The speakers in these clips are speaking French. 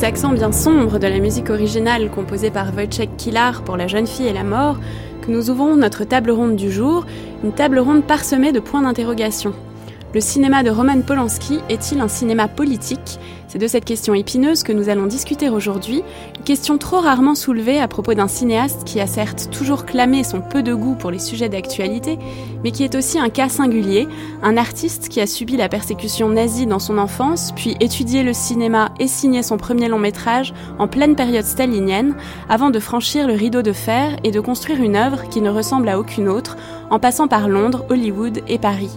ces accents bien sombres de la musique originale composée par Wojciech Kilar pour La jeune fille et la mort que nous ouvrons notre table ronde du jour, une table ronde parsemée de points d'interrogation. Le cinéma de Roman Polanski est-il un cinéma politique? C'est de cette question épineuse que nous allons discuter aujourd'hui, question trop rarement soulevée à propos d'un cinéaste qui a certes toujours clamé son peu de goût pour les sujets d'actualité, mais qui est aussi un cas singulier, un artiste qui a subi la persécution nazie dans son enfance, puis étudié le cinéma et signé son premier long métrage en pleine période stalinienne, avant de franchir le rideau de fer et de construire une œuvre qui ne ressemble à aucune autre, en passant par Londres, Hollywood et Paris.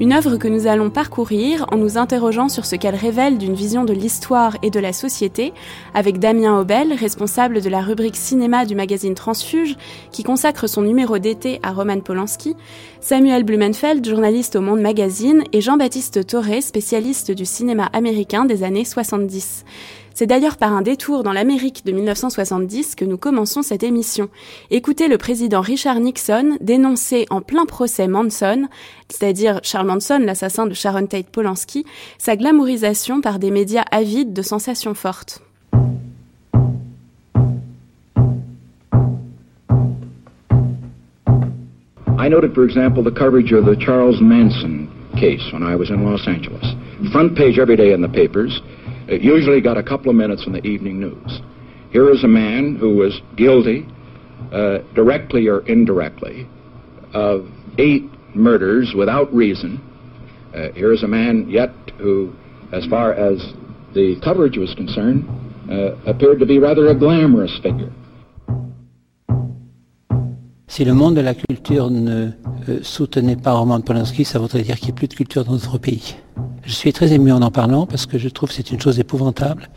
Une œuvre que nous allons parcourir en nous interrogeant sur ce qu'elle révèle d'une vision de l'histoire et de la société, avec Damien Aubel, responsable de la rubrique cinéma du magazine Transfuge, qui consacre son numéro d'été à Roman Polanski, Samuel Blumenfeld, journaliste au Monde Magazine, et Jean-Baptiste Toré, spécialiste du cinéma américain des années 70. C'est d'ailleurs par un détour dans l'Amérique de 1970 que nous commençons cette émission. Écoutez le président Richard Nixon dénoncer en plein procès Manson, c'est-à-dire Charles Manson, l'assassin de Sharon Tate Polanski, sa glamourisation par des médias avides de sensations fortes. I noted, for example, the coverage of the Charles Manson case when I was in Los Angeles. Front page every day in the papers. It usually got a couple of minutes in the evening news. Here is a man who was guilty, uh, directly or indirectly, of eight murders without reason. Uh, here is a man yet who, as far as the coverage was concerned, uh, appeared to be rather a glamorous figure. Si le monde de la culture ne euh, soutenait pas Roman Polanski, ça voudrait dire qu'il n'y a plus de culture dans notre pays. Je suis très ému en en parlant parce que je trouve que c'est une chose épouvantable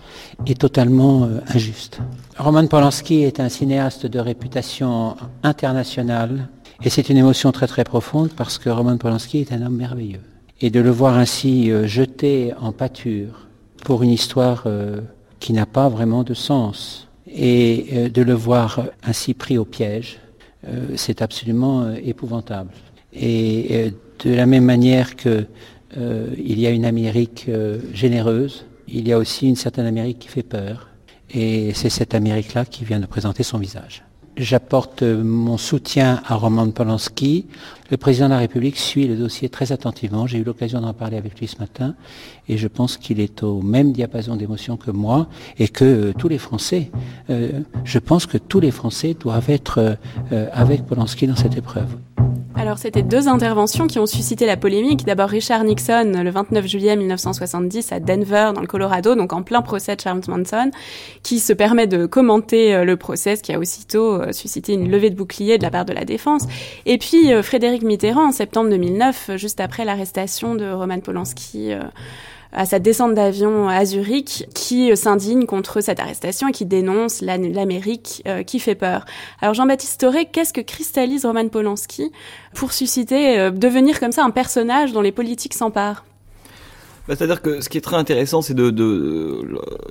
et totalement euh, injuste. Roman Polanski est un cinéaste de réputation internationale et c'est une émotion très très profonde parce que Roman Polanski est un homme merveilleux. Et de le voir ainsi euh, jeté en pâture pour une histoire qui n'a pas vraiment de sens et de le voir ainsi pris au piège, euh, c'est absolument euh, épouvantable. Et euh, de la même manière que il y a une Amérique généreuse, il y a aussi une certaine Amérique qui fait peur. Et c'est cette Amérique-là qui vient de présenter son visage. J'apporte mon soutien à Roman Polanski. Le président de la République suit le dossier très attentivement. J'ai eu l'occasion d'en parler avec lui ce matin et je pense qu'il est au même diapason d'émotion que moi et que euh, tous les Français, euh, je pense que tous les Français doivent être euh, avec Polanski dans cette épreuve. Alors c'était deux interventions qui ont suscité la polémique. D'abord Richard Nixon le 29 juillet 1970 à Denver dans le Colorado, donc en plein procès de Charles Manson, qui se permet de commenter euh, le procès, ce qui a aussitôt euh, suscité une levée de bouclier de la part de la défense. Et puis euh, Frédéric Mitterrand en septembre 2009, juste après l'arrestation de Roman Polanski à sa descente d'avion à Zurich, qui s'indigne contre cette arrestation et qui dénonce l'Amérique euh, qui fait peur. Alors Jean-Baptiste Toré, qu'est-ce que cristallise Roman Polanski pour susciter, euh, devenir comme ça un personnage dont les politiques s'emparent? Bah, C'est-à-dire que ce qui est très intéressant, c'est de, de,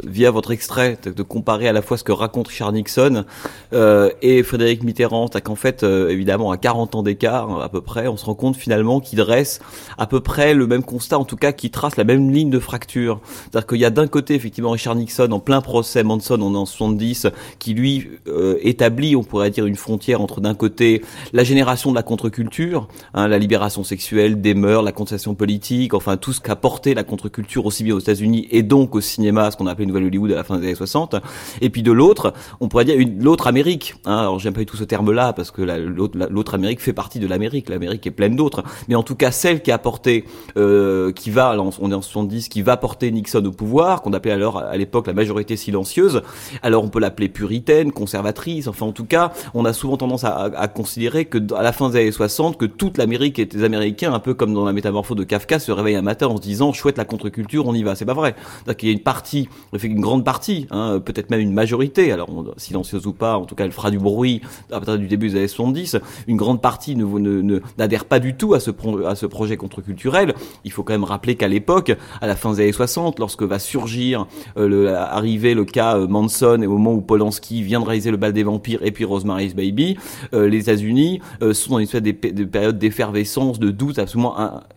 via votre extrait, de, comparer à la fois ce que raconte Richard Nixon euh, et Frédéric Mitterrand, qu'en fait, euh, évidemment, à 40 ans d'écart à peu près, on se rend compte finalement qu'il dresse à peu près le même constat, en tout cas, qui trace la même ligne de fracture. C'est-à-dire qu'il y a d'un côté, effectivement, Richard Nixon en plein procès Manson en en 70, qui lui euh, établit, on pourrait dire, une frontière entre d'un côté la génération de la contre-culture, hein, la libération sexuelle, des mœurs, la contestation politique, enfin tout ce qu'a porté la contre-culture aussi bien aux États-Unis et donc au cinéma, ce qu'on a appelé Nouvelle Hollywood à la fin des années 60. Et puis de l'autre, on pourrait dire l'autre Amérique. Hein. Alors j'aime pas du tout ce terme-là parce que l'autre Amérique fait partie de l'Amérique. L'Amérique est pleine d'autres, mais en tout cas celle qui a porté, euh, qui va, on est en 70, qui va porter Nixon au pouvoir, qu'on appelait alors à l'époque la majorité silencieuse. Alors on peut l'appeler puritaine, conservatrice. Enfin en tout cas, on a souvent tendance à, à considérer que à la fin des années 60, que toute l'Amérique et les Américains, un peu comme dans la métamorphose de Kafka, se réveillent un matin en se disant chouette la contre-culture, on y va. C'est pas vrai. Il y a une partie, une grande partie, hein, peut-être même une majorité. Alors silencieuse ou pas, en tout cas elle fera du bruit à partir du début des années 70. Une grande partie ne n'adhère pas du tout à ce à ce projet contre-culturel. Il faut quand même rappeler qu'à l'époque, à la fin des années 60, lorsque va surgir euh, le, arriver le cas euh, Manson et au moment où Polanski vient de réaliser le bal des vampires et puis Rosemary's Baby, euh, les États-Unis sont dans une espèce de, de période d'effervescence, de doute absolument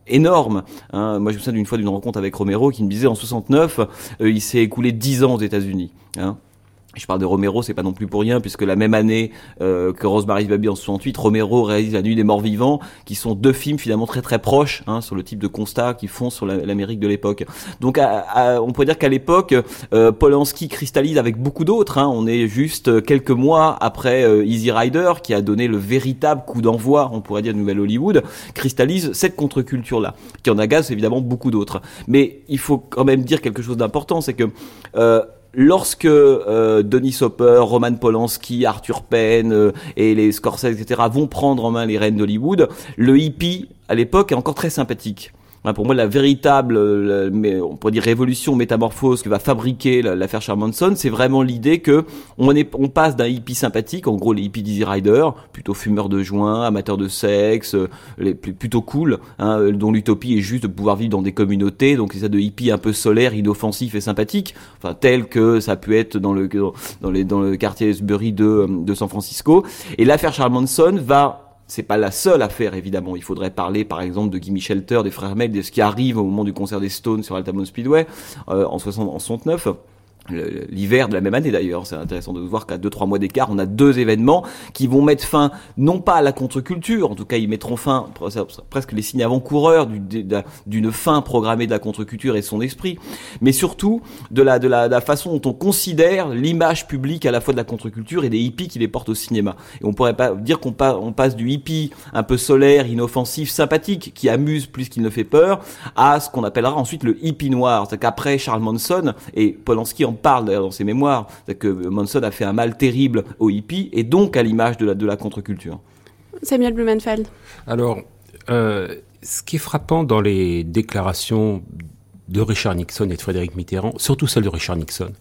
énorme. Hein. Moi, je me souviens d'une fois d'une rencontre avec Romero qui me disait en 69, il s'est écoulé 10 ans aux États-Unis. Hein je parle de Romero, c'est pas non plus pour rien, puisque la même année euh, que Rosemary's Baby en 68, Romero réalise La Nuit des Morts Vivants, qui sont deux films finalement très très proches hein, sur le type de constat qu'ils font sur l'Amérique de l'époque. Donc on pourrait dire qu'à l'époque, euh, Polanski cristallise avec beaucoup d'autres. Hein, on est juste quelques mois après euh, Easy Rider, qui a donné le véritable coup d'envoi, on pourrait dire, de Nouvelle Hollywood, cristallise cette contre-culture-là, qui en agace évidemment beaucoup d'autres. Mais il faut quand même dire quelque chose d'important, c'est que euh, lorsque euh, Denis Hopper, Roman Polanski, Arthur Penn euh, et les Scorsese, etc. vont prendre en main les rênes d'Hollywood, le hippie à l'époque est encore très sympathique. Hein, pour moi, la véritable, mais on pourrait dire révolution, métamorphose que va fabriquer l'affaire Charmanson, c'est vraiment l'idée que on, est, on passe d'un hippie sympathique, en gros les hippies d'Easy Rider, plutôt fumeurs de joint, amateurs de sexe, euh, les, plutôt cool, hein, dont l'utopie est juste de pouvoir vivre dans des communautés, donc c'est ça de hippie un peu solaire, inoffensif et sympathique, enfin tel que ça peut être dans le dans, les, dans le quartier Esbury de, de San Francisco. Et l'affaire Charmanson va c'est pas la seule affaire évidemment. Il faudrait parler par exemple de Gimme Shelter, des frères Mel, de ce qui arrive au moment du concert des Stones sur Altamont Speedway euh, en, 60, en 69 l'hiver de la même année d'ailleurs. C'est intéressant de voir qu'à deux trois mois d'écart, on a deux événements qui vont mettre fin non pas à la contre-culture, en tout cas ils mettront fin presque les signes avant-coureurs d'une fin programmée de la contre-culture et son esprit, mais surtout de la de la, façon dont on considère l'image publique à la fois de la contre-culture et des hippies qui les portent au cinéma. Et on pourrait pas dire qu'on on passe du hippie un peu solaire, inoffensif, sympathique, qui amuse plus qu'il ne fait peur, à ce qu'on appellera ensuite le hippie noir. C'est qu'après Charles Manson et Polanski en parle d'ailleurs dans ses mémoires, que Manson a fait un mal terrible aux hippies et donc à l'image de la, de la contre-culture. Samuel Blumenfeld. Alors, euh, ce qui est frappant dans les déclarations de Richard Nixon et de Frédéric Mitterrand, surtout celle de Richard Nixon,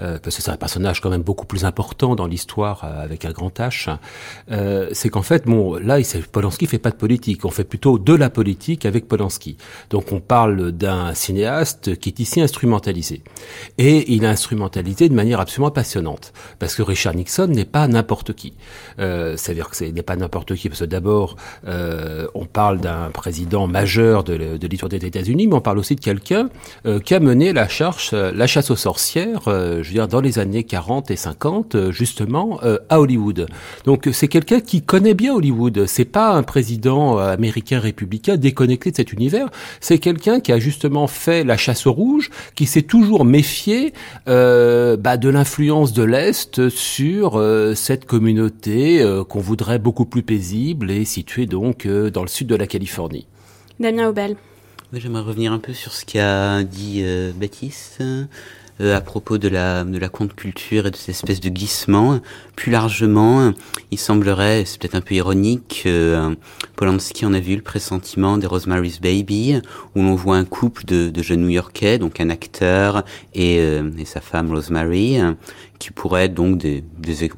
euh, parce que c'est un personnage quand même beaucoup plus important dans l'histoire euh, avec un grand H, euh, c'est qu'en fait, bon, là, Polanski fait pas de politique, on fait plutôt de la politique avec Polanski. Donc on parle d'un cinéaste qui est ici instrumentalisé. Et il est instrumentalisé de manière absolument passionnante, parce que Richard Nixon n'est pas n'importe qui. Euh, C'est-à-dire que n'est pas n'importe qui, parce que d'abord, euh, on parle d'un président majeur de, de l'histoire des États-Unis, mais on parle aussi de quelqu'un qui a mené la, charge, la chasse aux sorcières je veux dire, dans les années 40 et 50, euh, justement, euh, à Hollywood. Donc c'est quelqu'un qui connaît bien Hollywood. C'est pas un président euh, américain républicain déconnecté de cet univers. C'est quelqu'un qui a justement fait la chasse aux rouges, qui s'est toujours méfié euh, bah, de l'influence de l'Est sur cette communauté qu'on voudrait beaucoup plus paisible et située donc dans le sud de la Californie. Damien Aubel. J'aimerais revenir un peu sur ce qu'a dit Baptiste. Euh, à propos de la, de la contre-culture et de cette espèce de glissement. Plus largement, il semblerait, c'est peut-être un peu ironique, euh, Polanski en a vu le pressentiment des Rosemary's Baby, où l'on voit un couple de, de jeunes New-Yorkais, donc un acteur et, euh, et sa femme Rosemary, qui pourraient être donc des,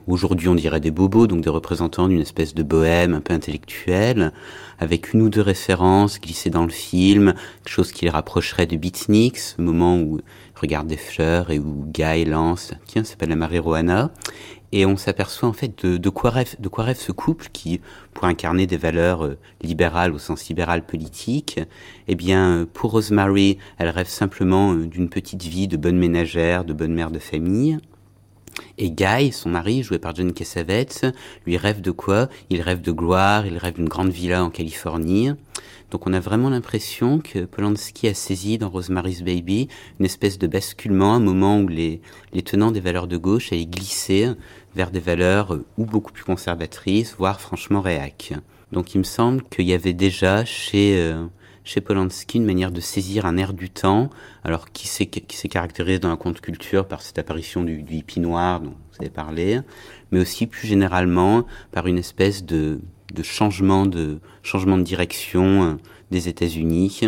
aujourd'hui on dirait des bobos, donc des représentants d'une espèce de bohème un peu intellectuelle, avec une ou deux références glissées dans le film, quelque chose qui les rapprocherait de Beatniks, ce moment où regarde des fleurs et où Guy lance, tiens, ça s'appelle la marijuana. Et on s'aperçoit en fait de, de, quoi rêve, de quoi rêve ce couple qui, pour incarner des valeurs euh, libérales au sens libéral politique, eh bien, euh, pour Rosemary, elle rêve simplement euh, d'une petite vie de bonne ménagère, de bonne mère de famille. Et Guy, son mari, joué par John Cassavetes, lui rêve de quoi? Il rêve de gloire, il rêve d'une grande villa en Californie. Donc on a vraiment l'impression que Polanski a saisi dans Rosemary's Baby une espèce de basculement, un moment où les, les tenants des valeurs de gauche allaient glisser vers des valeurs euh, ou beaucoup plus conservatrices, voire franchement réac. Donc il me semble qu'il y avait déjà chez, euh, chez Polanski une manière de saisir un air du temps, alors qui s'est, caractérisé dans la conte culture par cette apparition du, du hippie noir dont vous avez parlé, mais aussi plus généralement par une espèce de, de changement de changement de direction euh, des États-Unis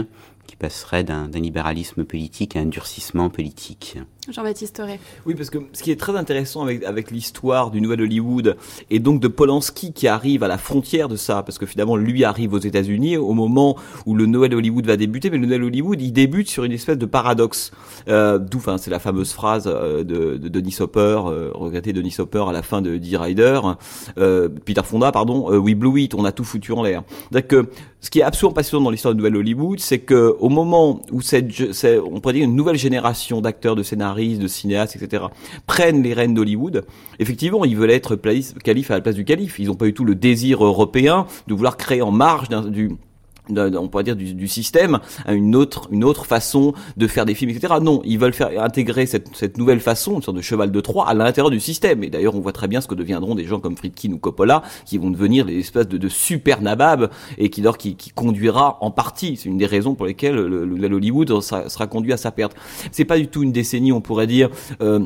qui passerait d'un libéralisme politique à un durcissement politique. Jean-Baptiste Auré. Oui, parce que ce qui est très intéressant avec, avec l'histoire du Nouvel Hollywood et donc de Polanski qui arrive à la frontière de ça, parce que finalement lui arrive aux États-Unis au moment où le Nouvel Hollywood va débuter, mais le Nouvel Hollywood il débute sur une espèce de paradoxe. Euh, D'où, enfin, c'est la fameuse phrase euh, de, de Denis Hopper, euh, regretté Denis Hopper à la fin de D. Rider, euh, Peter Fonda, pardon, We Blew It, on a tout foutu en l'air. C'est-à-dire que ce qui est absolument passionnant dans l'histoire du Nouvel Hollywood, c'est que au moment où on pourrait dire une nouvelle génération d'acteurs, de scénaristes de cinéastes, etc., prennent les rênes d'Hollywood, effectivement, ils veulent être calife à la place du calife. Ils n'ont pas du tout le désir européen de vouloir créer en marge du on pourrait dire du, système une autre une autre façon de faire des films etc non ils veulent faire intégrer cette, cette nouvelle façon une sorte de cheval de Troie à l'intérieur du système. Et d'ailleurs on voit très bien ce que deviendront des gens comme Friedkin ou Coppola qui vont devenir des espèces de, super nababs et qui, qui, conduira en partie. C'est une des raisons pour lesquelles le, le, Hollywood sera, sera, conduit à sa perte. C'est pas du tout une décennie on pourrait dire euh,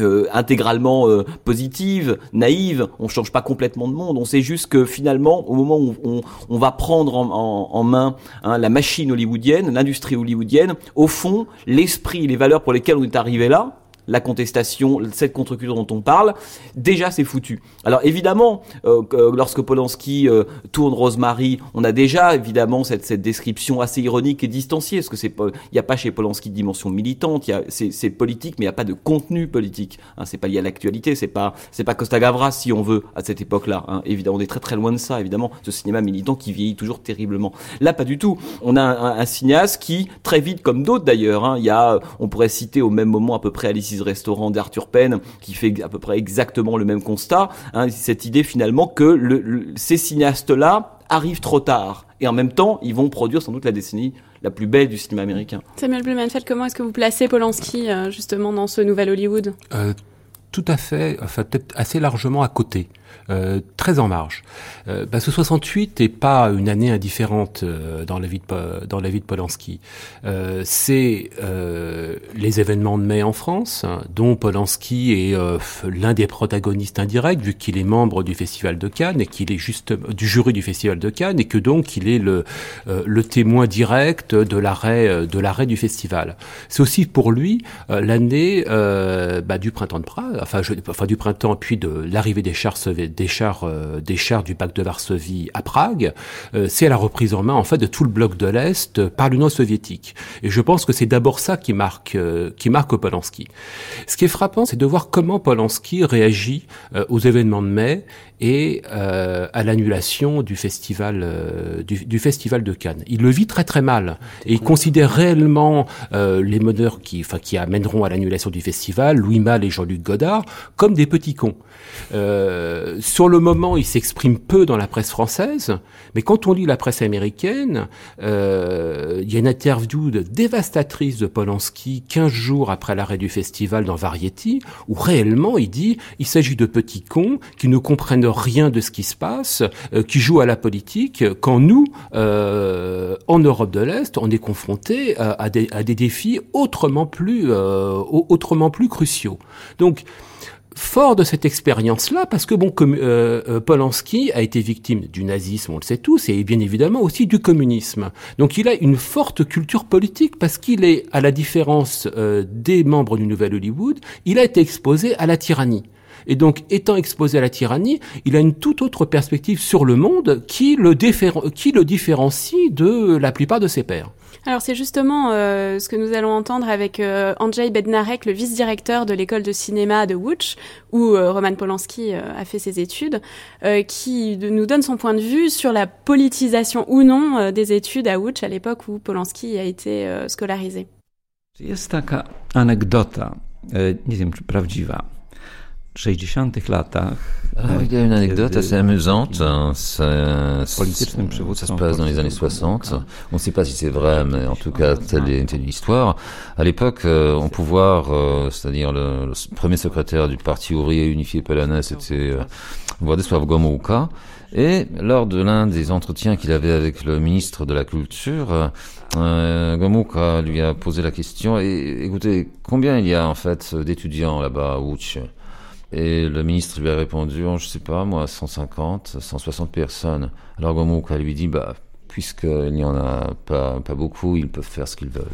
euh, intégralement euh, positive, naïve, on change pas complètement de monde, on sait juste que finalement, au moment où on, on va prendre en, main hein, la machine hollywoodienne, l'industrie hollywoodienne, au fond, l'esprit, les valeurs pour lesquelles on est arrivé là, la contestation, cette contre-culture dont on parle, déjà c'est foutu. Alors évidemment, euh, lorsque Polanski euh, tourne Rosemary, on a déjà évidemment cette, description assez ironique et distanciée, parce que c'est il n'y a pas chez Polanski de dimension militante, c'est politique, mais il n'y a pas de contenu politique. Hein, c'est pas lié à l'actualité, c'est pas c'est pas Costa Gavras si on veut à cette époque-là. Hein. Évidemment, on est très très loin de ça. Évidemment, ce cinéma militant qui vieillit toujours terriblement. Là, pas du tout. On a un, un, cinéaste qui très vite, comme d'autres d'ailleurs, hein, il y a, on pourrait citer au même moment à peu près Alice Restaurant d'Arthur Penn, qui fait à peu près exactement le même constat. Hein, cette idée finalement que le, ces cinéastes-là arrivent trop tard. Et en même temps, ils vont produire sans doute la décennie la plus belle du cinéma américain. Samuel Blumenfeld, comment est-ce que vous placez Polanski euh, justement dans ce nouvel Hollywood? Euh, Tout à fait, enfin peut-être assez largement à côté. Euh, très en marge. Euh, parce que 68 n'est pas une année indifférente euh, dans la vie de dans la vie de Polanski. Euh, c'est euh, les événements de mai en France, hein, dont Polanski est l'un des protagonistes indirects, vu qu'il est membre du Festival de Cannes et qu'il est juste du jury du Festival de Cannes et que donc il est le le témoin direct de l'arrêt de l'arrêt du festival. C'est aussi pour lui l'année bah, du printemps de Prague, enfin, je, enfin du printemps puis de l'arrivée des chars soviétiques des chars, euh, des chars du pacte de Varsovie à Prague, euh, c'est la reprise en main en fait de tout le bloc de l'Est par l'Union soviétique. Et je pense que c'est d'abord ça qui marque, euh, qui marque Polanski. Ce qui est frappant, c'est de voir comment Polanski réagit aux événements de mai et à l'annulation du festival du, du, festival de Cannes. Il le vit très très mal et il considère réellement les meneurs qui, enfin, qui amèneront à l'annulation du festival, Louis Malle et Jean-Luc Godard, comme des petits cons. Euh, sur le moment, il s'exprime peu dans la presse française, mais quand on lit la presse américaine, euh, il y a une interview dévastatrice de Polanski 15 jours après l'arrêt du festival dans Variety, où réellement il dit il s'agit de petits cons qui ne comprennent rien de ce qui se passe, euh, qui jouent à la politique, quand nous, euh, en Europe de l'Est, on est confronté à, des, à, des, défis autrement plus, autrement plus cruciaux. Donc, fort de cette expérience-là, parce que bon, euh, euh, Polanski a été victime du nazisme, on le sait tous, et bien évidemment aussi du communisme. Donc il a une forte culture politique parce qu'il est, à la différence euh, des membres du Nouvel Hollywood, il a été exposé à la tyrannie. Et donc, étant exposé à la tyrannie, il a une toute autre perspective sur le monde qui le, qui le différencie de la plupart de ses pairs. Alors c'est justement euh, ce que nous allons entendre avec euh, Andrzej Bednarek, le vice-directeur de l'école de cinéma de Łódź, où euh, Roman Polanski a fait ses études, qui nous donne son point de vue sur la politisation ou non des études à Łódź à l'époque où Polanski a été scolarisé. Jest taka anegdota, nie wiem czy prawdziwa, 60 latach il y a une anecdote assez amusante. Ça, ça, se passe dans les années 60. On ne sait pas si c'est vrai, mais en tout cas, telle est l'histoire. À l'époque, euh, on pouvoir, euh, c'est-à-dire le, premier secrétaire du Parti ouvrier unifié polonais, c'était euh, Władysław Gomułka. Et lors de l'un des entretiens qu'il avait avec le ministre de la Culture, euh, Gomułka lui a posé la question, et, écoutez, combien il y a en fait d'étudiants là-bas à Łódź? Et le ministre lui a répondu, oh, je sais pas, moi, 150, 160 personnes. Alors Gomułka lui dit, bah, puisqu'il n'y en a pas, beaucoup, ils peuvent faire ce qu'ils veulent.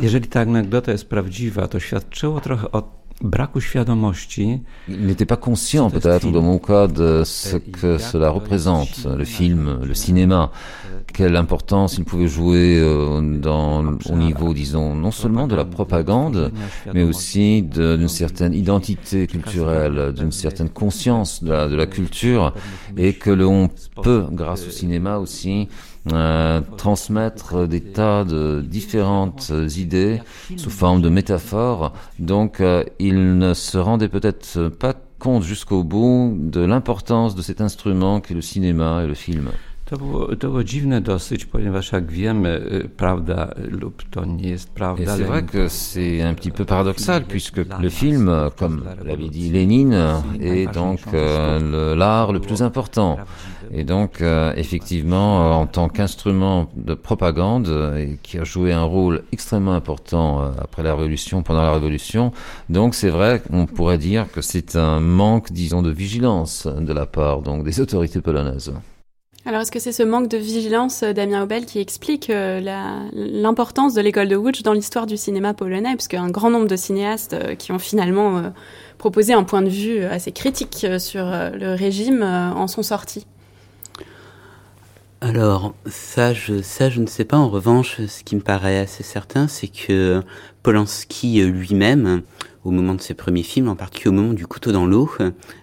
Jeżeli ta jest prawdziwa, to świadczyło trochę o il n'était pas conscient peut-être de mon cas de ce que cela représente, le film, le cinéma, quelle importance il pouvait jouer euh, dans, au niveau, disons, non seulement de la propagande, mais aussi d'une certaine identité culturelle, d'une certaine conscience de la, de la culture, et que l'on peut, grâce au cinéma aussi, euh, transmettre des tas de différentes idées sous forme de métaphores. Donc, euh, il ne se rendait peut-être pas compte jusqu'au bout de l'importance de cet instrument qu'est le cinéma et le film. To było, to było dziwne dosyć, ponieważ jak wiemy, prawda lub to nie jest prawda. c'est vrai que c'est un petit peu paradoxal, puisque le film, comme l'avait dit Lénine, est donc euh, l'art le plus important. Et donc, euh, effectivement, en tant qu'instrument de propagande, et qui a joué un rôle extrêmement important euh, après la Révolution, pendant la Révolution, donc c'est vrai qu'on pourrait dire que c'est un manque, disons, de vigilance de la part donc des autorités polonaises. Alors, est-ce que c'est ce manque de vigilance euh, Damien Obel qui explique euh, l'importance de l'école de Łódź dans l'histoire du cinéma polonais, puisque un grand nombre de cinéastes euh, qui ont finalement proposé un point de vue assez critique sur le régime en sont sortis? Alors, ça je, ça, je ne sais pas. En revanche, ce qui me paraît assez certain, c'est que Polanski lui-même au moment de ses premiers films, en particulier au moment du couteau dans l'eau,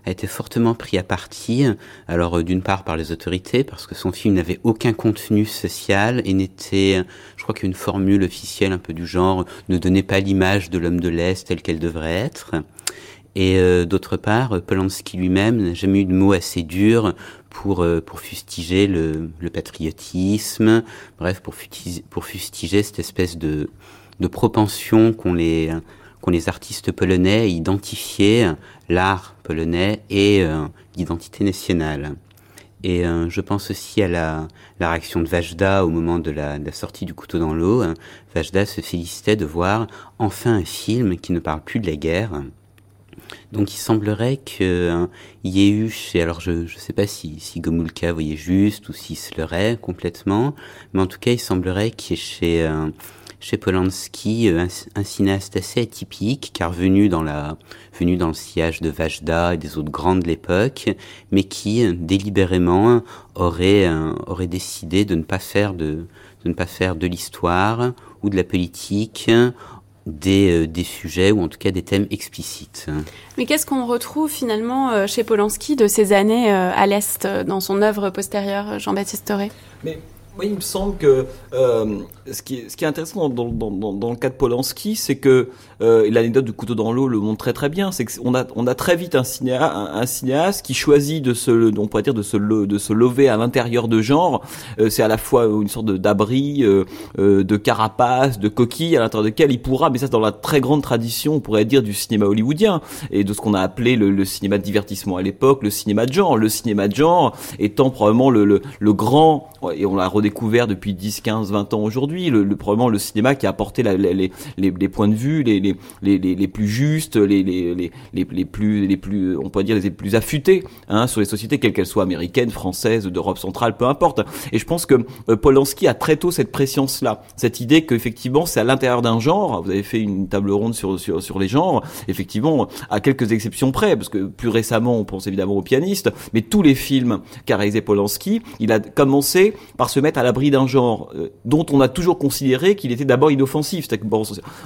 a été fortement pris à partie. Alors euh, d'une part par les autorités, parce que son film n'avait aucun contenu social et n'était, je crois qu'une formule officielle un peu du genre, ne donnait pas l'image de l'homme de l'Est telle qu'elle devrait être. Et euh, d'autre part, Polanski lui-même n'a jamais eu de mots assez durs pour euh, pour fustiger le, patriotisme, bref pour fustiger, pour fustiger cette espèce de de propension qu'ont les qu'ont les artistes polonais identifié l'art polonais et euh, l'identité nationale. Et euh, je pense aussi à la, la, réaction de Vajda au moment de la, de la sortie du couteau dans l'eau. Vajda se félicitait de voir enfin un film qui ne parle plus de la guerre. Donc il semblerait qu'il euh, y ait eu chez, alors je ne sais pas si, si Gomulka voyait juste ou s'il se leurrait complètement, mais en tout cas il semblerait qu'il y ait chez chez Polanski, euh, un, cinéaste assez atypique, car venu dans la venu dans le sillage de Vajda et des autres grandes de l'époque, mais qui euh, délibérément aurait euh, aurait décidé de ne pas faire de de ne pas faire de l'histoire ou de la politique des, des, sujets ou en tout cas des thèmes explicites. Mais qu'est-ce qu'on retrouve finalement chez Polanski de ces années à l'Est dans son œuvre postérieure, Jean-Baptiste Toré? Mais oui, il me semble que euh, ce, qui est, ce qui est intéressant dans, dans, dans, dans le cas de Polanski, c'est que euh, l'anecdote du couteau dans l'eau le montre très très bien. C'est qu'on a on a très vite un cinéaste, un, cinéaste qui choisit de se, on pourrait dire de se de se lever à l'intérieur de genre. Euh, c'est à la fois une sorte d'abri, euh, euh, de carapace, de coquille à l'intérieur duquel il pourra, mais ça dans la très grande tradition, on pourrait dire du cinéma hollywoodien et de ce qu'on a appelé le, le, cinéma de divertissement à l'époque, le cinéma de genre. Le cinéma de genre étant probablement le, le, le grand et on l'a redécouvert depuis 10, 15, 20 ans aujourd'hui, le, le, probablement le cinéma qui a apporté la, les, les, les, points de vue les, les, plus justes, les, les, les, les, plus, les plus, on peut dire les plus affûtés hein, sur les sociétés, quelles qu'elles soient américaines, françaises, d'Europe centrale, peu importe. Et je pense que euh, Polanski a très tôt cette préscience-là, cette idée qu'effectivement c'est à l'intérieur d'un genre, vous avez fait une table ronde sur, sur, sur les genres, effectivement, à quelques exceptions près, parce que plus récemment on pense évidemment aux pianistes, mais tous les films qu'a réalisé Polanski, il a commencé par se mettre à l'abri d'un genre euh, dont on a toujours considéré qu'il était d'abord inoffensif. Bon,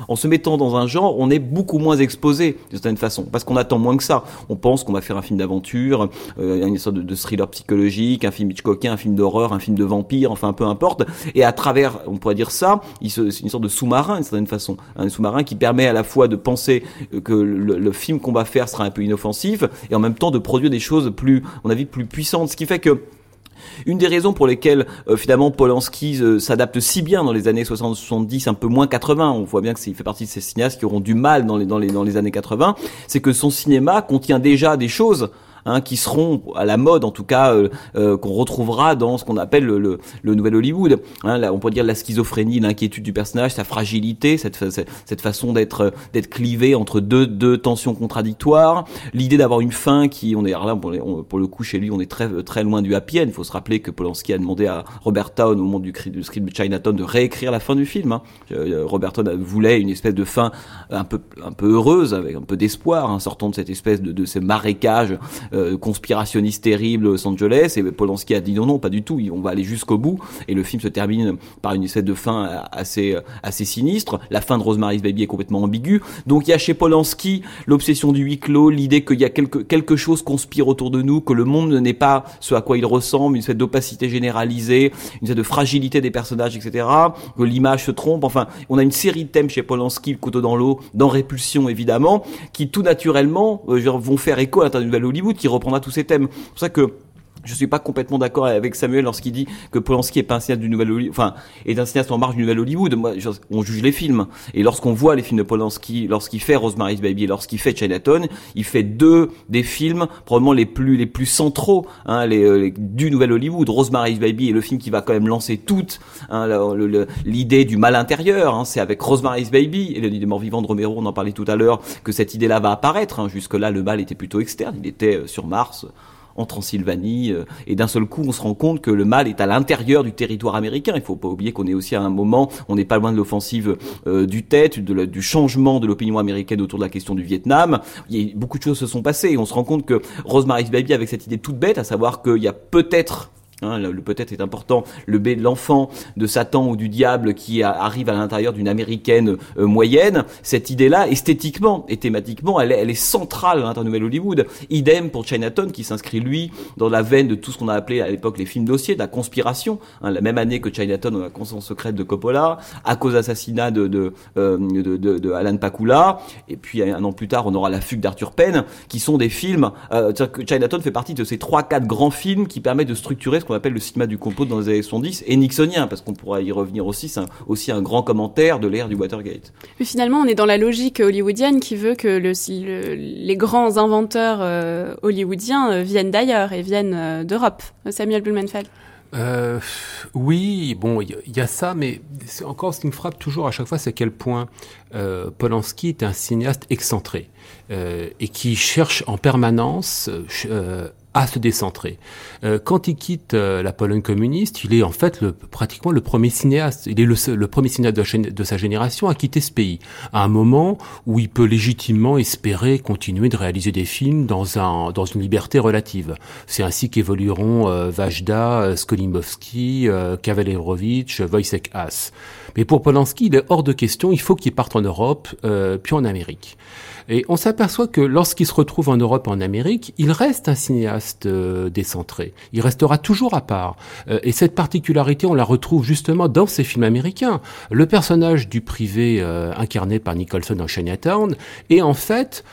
en se mettant dans un on est beaucoup moins exposé de certaine façon, parce qu'on attend moins que ça. On pense qu'on va faire un film d'aventure, euh, une sorte de, thriller psychologique, un film Hitchcockien, un film d'horreur, un film de vampire, enfin peu importe. Et à travers, on pourrait dire ça, c'est une sorte de sous-marin d'une certaine façon, un sous-marin qui permet à la fois de penser que le, le film qu'on va faire sera un peu inoffensif et en même temps de produire des choses plus, on a vu, plus puissantes. Ce qui fait que une des raisons pour lesquelles euh, finalement Polanski euh, s'adapte si bien dans les années 60-70, un peu moins 80, on voit bien que fait partie de ces cinéastes qui auront du mal dans les, dans les, dans les années 80, c'est que son cinéma contient déjà des choses hein, qui seront à la mode en tout cas euh, euh, qu'on retrouvera dans ce qu'on appelle le, le, le, nouvel Hollywood. Hein, là, on pourrait dire la schizophrénie, l'inquiétude du personnage, sa fragilité, cette, cette, façon d'être d'être clivé entre deux, deux tensions contradictoires, l'idée d'avoir une fin qui on est alors là pour, le coup chez lui on est très très loin du happy end. Il faut se rappeler que Polanski a demandé à Robert Town au moment du, du script de Chinatown de réécrire la fin du film. Hein. Euh, Robert Town voulait une espèce de fin un peu un peu heureuse avec un peu d'espoir, hein, sortant de cette espèce de, de ces marécages euh, conspirationniste terrible Los Angeles et Polanski a dit non non pas du tout on va aller jusqu'au bout et le film se termine par une espèce de fin assez assez sinistre. La fin de Rosemary's Baby est complètement ambiguë. Donc il y a chez Polanski l'obsession du huis clos l'idée qu'il y a quelque quelque chose conspire autour de nous que le monde n'est pas ce à quoi il ressemble une espèce d'opacité généralisée une espèce de fragilité des personnages etc que l'image se trompe. Enfin on a une série de thèmes chez Polanski le couteau dans l'eau dans Répulsion évidemment qui tout naturellement euh, vont faire écho à de Hollywood qui reprendra tous ces thèmes. C'est pour ça que je suis pas complètement d'accord avec Samuel lorsqu'il dit que Polanski est un cinéaste du nouvel Hollywood, enfin, est un cinéaste en marge du nouvel Hollywood. Moi, on juge les films. Et lorsqu'on voit les films de Polanski, lorsqu'il fait Rosemary's Baby lorsqu'il fait Chinatown, il fait deux des films probablement les plus, les plus centraux, hein, les, du nouvel Hollywood. Rosemary's Baby est le film qui va quand même lancer toute, hein, l'idée du mal intérieur. Hein, c'est avec Rosemary's Baby et le des morts vivants de Romero, on en parlait tout à l'heure, que cette idée-là va apparaître. Hein. Jusque là, le mal était plutôt externe. Il était euh, sur Mars en Transylvanie, euh, et d'un seul coup, on se rend compte que le mal est à l'intérieur du territoire américain. Il faut pas oublier qu'on est aussi à un moment, on n'est pas loin de l'offensive euh, du tête, du changement de l'opinion américaine autour de la question du Vietnam. Il y a, beaucoup de choses se sont passées, et on se rend compte que Rosemary's Baby, avec cette idée toute bête, à savoir qu'il y a peut-être Hein, le, peut-être est important, le B de l'enfant de Satan ou du diable qui arrive à l'intérieur d'une américaine euh, moyenne, cette idée-là, esthétiquement et thématiquement, elle est, centrale à l'intérieur Hollywood. Idem pour Chinatown qui s'inscrit, lui, dans la veine de tout ce qu'on a appelé à l'époque les films dossiers, de la conspiration. Hein, la même année que Chinatown, on a la conscience secrète de Coppola, à cause d'assassinat de, euh, de, de, de, Alan Pakula, et puis un an plus tard, on aura La fugue d'Arthur Penn, qui sont des films, euh, Chinatown fait partie de ces trois, quatre grands films qui permettent de structurer ce qu'on appelle le cinéma du complot dans les années 70 et nixonien, parce qu'on pourra y revenir aussi, c'est aussi un grand commentaire de l'ère du Watergate. Mais finalement, on est dans la logique hollywoodienne qui veut que le, les grands inventeurs euh, hollywoodiens euh, viennent d'ailleurs et viennent euh, d'Europe. Samuel Blumenfeld. Euh, oui, bon, il y, y, a ça, mais encore ce qui me frappe toujours à chaque fois, c'est à quel point euh, Polanski est un cinéaste excentré euh, et qui cherche en permanence à se décentrer. Euh, quand il quitte euh, la Pologne communiste, il est en fait le, pratiquement le premier cinéaste. Il est le, le premier cinéaste de, sa génération à quitter ce pays, à un moment où il peut légitimement espérer continuer de réaliser des films dans, un, dans une liberté relative. C'est ainsi qu'évolueront euh, Vajda, euh, Skolimowski, euh, Kavalerovitch, Wojciech Haas. Mais pour Polanski, il est hors de question, il faut qu'il parte en Europe, puis en Amérique. Et on s'aperçoit que lorsqu'il se retrouve en Europe en Amérique, il reste un cinéaste euh, décentré. Il restera toujours à part. Euh, et cette particularité, on la retrouve justement dans ces films américains. Le personnage du privé euh, incarné par Nicholson dans Chinatown est en fait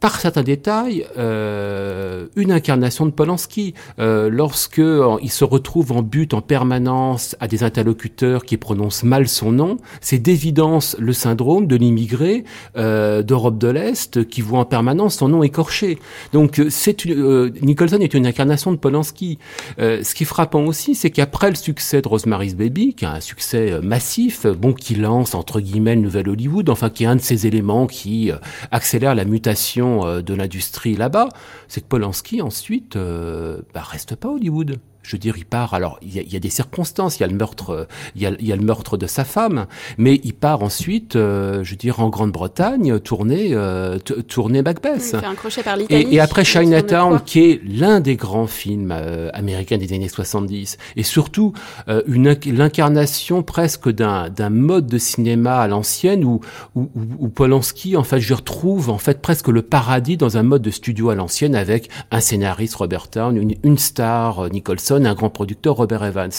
par certains détails, euh, une incarnation de Polanski. Euh, lorsque il se retrouve en but en permanence à des interlocuteurs qui prononcent mal son nom, c'est d'évidence le syndrome de l'immigré euh, d'Europe de l'Est qui voit en permanence son nom écorché. Donc c'est une, Nicholson est une incarnation de Polanski. ce qui est frappant aussi, c'est qu'après le succès de Rosemary's Baby, qui a un succès massif, bon, qui lance entre guillemets le nouvel Hollywood, enfin qui est un de ces éléments qui accélère la mutation euh, de l'industrie là-bas, c'est que Polanski ensuite euh, bah, reste pas Hollywood. Je veux dire, il part. Alors, il y, a, des circonstances. Il y a le meurtre, il y a, il y a le meurtre de sa femme, mais il part ensuite, euh, je veux dire, en Grande-Bretagne, tourner, euh, tourner Macbeth. Il fait un crochet par l'Italie. Et, après Chinatown, qui est l'un des grands films euh, américains des années 70, et surtout euh, une l'incarnation presque d'un d'un mode de cinéma à l'ancienne où, où, où Polanski, en fait, je retrouve en fait presque le paradis dans un mode de studio à l'ancienne avec un scénariste Robert Town, une, une star Nicholson un grand producteur, Robert Evans.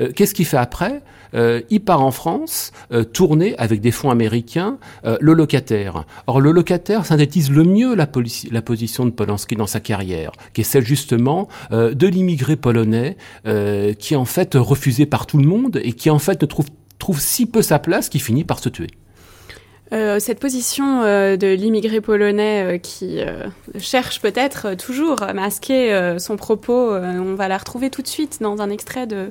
Euh, qu'est-ce qu'il fait après? Euh, il part en France euh, tourner avec des fonds américains le locataire. Or le locataire synthétise le mieux la, position de Polanski dans sa carrière, qui est celle justement de l'immigré polonais qui est en fait refusé par tout le monde et qui en fait ne trouve, trouve si peu sa place qu'il finit par se tuer. Euh, cette position euh, de l'immigré polonais euh, qui cherche peut-être toujours à masquer son propos, on va la retrouver tout de suite dans un extrait de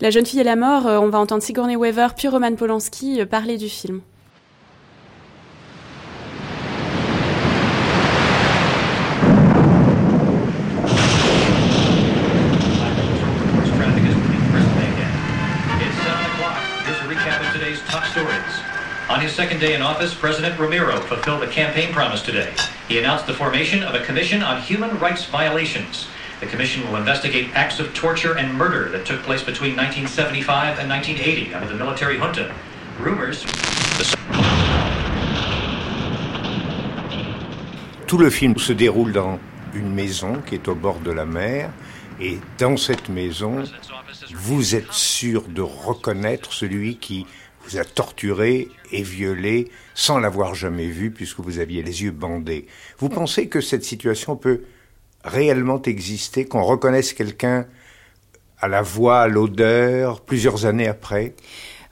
La jeune fille et la mort. on va entendre Sigourney Weaver puis Roman Polanski parler du film. On his second day in office, President Ramiro fulfilled a campaign promise today. He announced the formation of a commission on human rights violations. The commission will investigate acts of torture and murder that took place between 1975 and 1980 under the military junta. Rumors. Tout le film se déroule dans une maison qui est au bord de la mer. Et dans cette maison, vous êtes sûr de reconnaître celui qui vous a torturé et violé sans l'avoir jamais vu puisque vous aviez les yeux bandés. Vous pensez que cette situation peut réellement exister, qu'on reconnaisse quelqu'un à la voix, à l'odeur, plusieurs années après?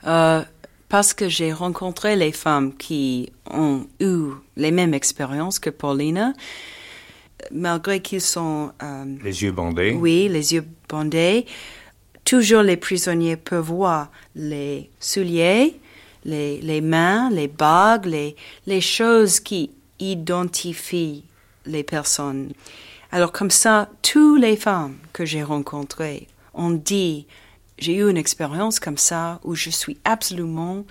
Euh, Parce que j'ai rencontré les femmes qui ont eu les mêmes expériences que Paulina, malgré qu'ils sont... Euh, les yeux bandés Oui, les yeux bandés. Toujours les prisonniers peuvent voir les souliers, les, les mains, les bagues, les, les choses qui identifient les personnes. Alors comme ça, toutes les femmes que j'ai rencontrées ont dit, j'ai eu une expérience comme ça où je suis absolument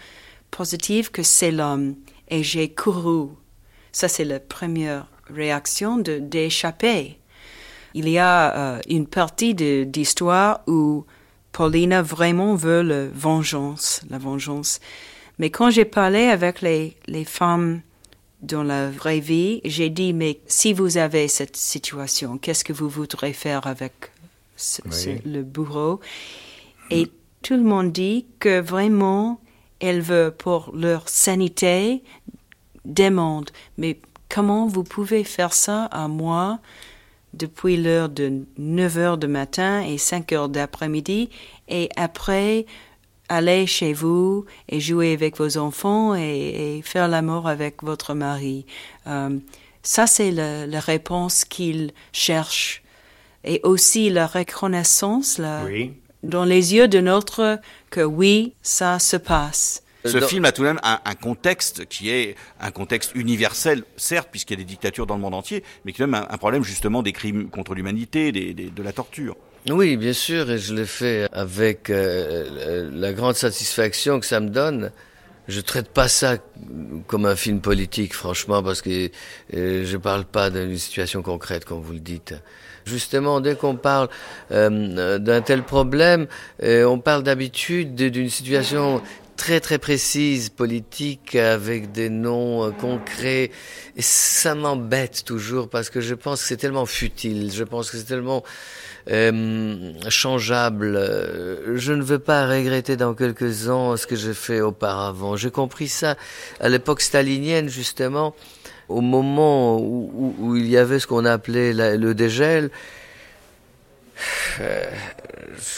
positive que c'est l'homme et j'ai couru. Ça, c'est la première réaction de d'échapper. Il y a euh, une partie d'histoire où Paulina vraiment veut la vengeance, la vengeance. Mais quand j'ai parlé avec les, les femmes dans la vraie vie, j'ai dit, mais si vous avez cette situation, qu'est-ce que vous voudrez faire avec le bourreau? Et tout le monde dit que vraiment, elle veut pour leur sanité, demande, mais comment vous pouvez faire ça à moi? Depuis l'heure de 9 heures du matin et 5 heures d'après-midi et après aller chez vous et jouer avec vos enfants et, faire l'amour avec votre mari. Euh, ça, c'est la, réponse qu'il cherche. Et aussi la reconnaissance dans les yeux de notre que oui, ça se passe. Ce film a tout de même un, un, contexte qui est un contexte universel, certes, puisqu'il y a des dictatures dans le monde entier, mais qui est même un, problème justement des crimes contre l'humanité, des, des, de la torture. Oui, bien sûr, et je l'ai fait avec euh, la grande satisfaction que ça me donne. Je traite pas ça comme un film politique, franchement, parce que euh, je parle pas d'une situation concrète, comme vous le dites. Justement, dès qu'on parle euh, d'un tel problème, euh, on parle d'habitude d'une situation très très précise, politique, avec des noms euh, concrets. Et ça m'embête toujours parce que je pense que c'est tellement futile, je pense que c'est tellement euh, changeable. Je ne veux pas regretter dans quelques ans ce que j'ai fait auparavant. J'ai compris ça à l'époque stalinienne, justement, au moment où, il y avait ce qu'on appelait le dégel. Euh,